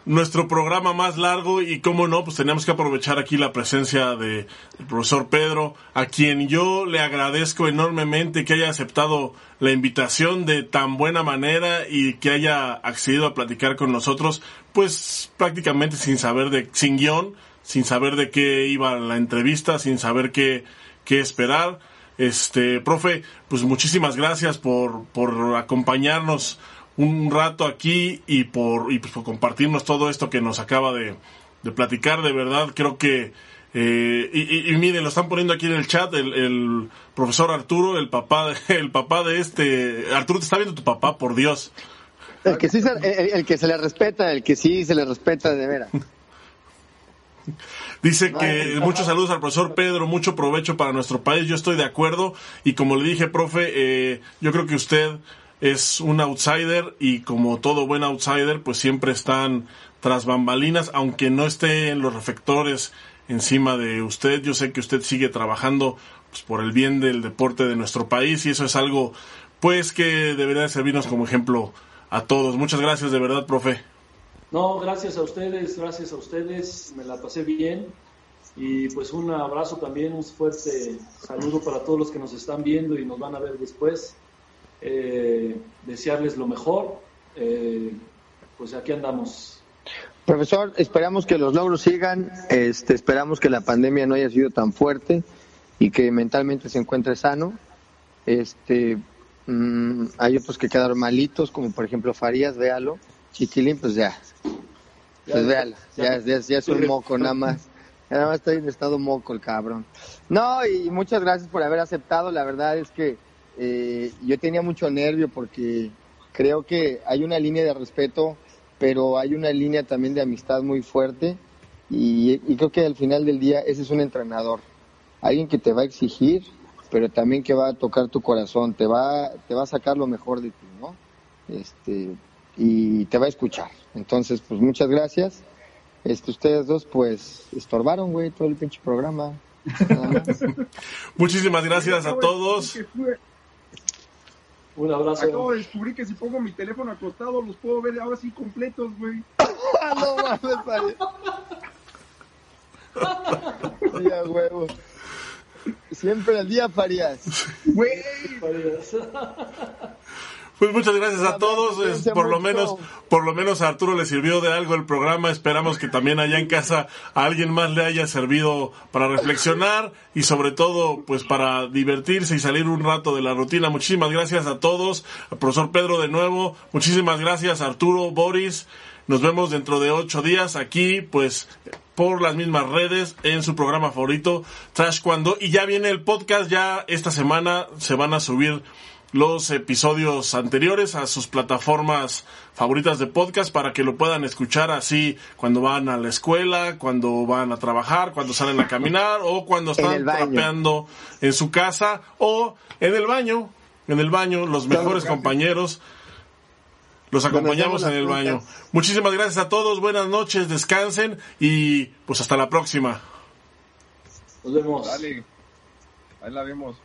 nuestro programa más largo y como no, pues tenemos que aprovechar aquí la presencia del profesor Pedro, a quien yo le agradezco enormemente que haya aceptado la invitación de tan buena manera y que haya accedido a platicar con nosotros, pues prácticamente sin saber de, sin guion, sin saber de qué iba la entrevista, sin saber qué, qué esperar. Este, profe, pues muchísimas gracias por, por acompañarnos un rato aquí y por, y pues por compartirnos todo esto que nos acaba de, de platicar. De verdad, creo que eh, y, y, miren, lo están poniendo aquí en el chat el, el, profesor Arturo, el papá, de, el papá de este. Arturo, te está viendo tu papá, por Dios. El que sí, se, el, que se le respeta, el que sí se le respeta de veras. Dice que muchos saludos al profesor Pedro, mucho provecho para nuestro país. Yo estoy de acuerdo y como le dije, profe, eh, yo creo que usted es un outsider y como todo buen outsider, pues siempre están tras bambalinas, aunque no esté en los reflectores encima de usted. Yo sé que usted sigue trabajando pues, por el bien del deporte de nuestro país y eso es algo pues que debería servirnos como ejemplo a todos. Muchas gracias de verdad, profe. No, gracias a ustedes, gracias a ustedes, me la pasé bien. Y pues un abrazo también, un fuerte saludo para todos los que nos están viendo y nos van a ver después. Eh, desearles lo mejor. Eh, pues aquí andamos. Profesor, esperamos que los logros sigan, este, esperamos que la pandemia no haya sido tan fuerte y que mentalmente se encuentre sano. Este, mm, hay otros que quedaron malitos, como por ejemplo Farías, véalo. Chiquilín, pues ya, pues véala, ya, ya, es un moco nada más. Nada más está en estado moco el cabrón. No, y muchas gracias por haber aceptado. La verdad es que eh, yo tenía mucho nervio porque creo que hay una línea de respeto, pero hay una línea también de amistad muy fuerte. Y, creo que al final del día ese es un entrenador. Alguien que te va a exigir, pero también que va a tocar tu corazón, te va, te va a sacar lo mejor de ti, ¿no? Este, y te va a escuchar. Entonces, pues muchas gracias. Este, ustedes dos, pues, estorbaron, güey, todo el pinche programa. Muchísimas gracias a todos. Un abrazo. Acabo de descubrir que si pongo mi teléfono acostado los puedo ver ahora sí completos, güey. no mames, Ya, huevo. siempre al día, Farías. Pues muchas gracias a todos. por lo menos, por lo menos a Arturo le sirvió de algo el programa. Esperamos que también allá en casa a alguien más le haya servido para reflexionar y sobre todo, pues para divertirse y salir un rato de la rutina. Muchísimas gracias a todos. Al profesor Pedro de nuevo. Muchísimas gracias Arturo, Boris. Nos vemos dentro de ocho días aquí, pues por las mismas redes en su programa favorito, Trash Cuando. Y ya viene el podcast, ya esta semana se van a subir los episodios anteriores a sus plataformas favoritas de podcast para que lo puedan escuchar así cuando van a la escuela, cuando van a trabajar, cuando salen a caminar o cuando están trapeando en su casa o en el baño, en el baño, los mejores compañeros. Los acompañamos en el baño. Muchísimas gracias a todos, buenas noches, descansen y pues hasta la próxima. Nos vemos. Dale. Ahí la vemos.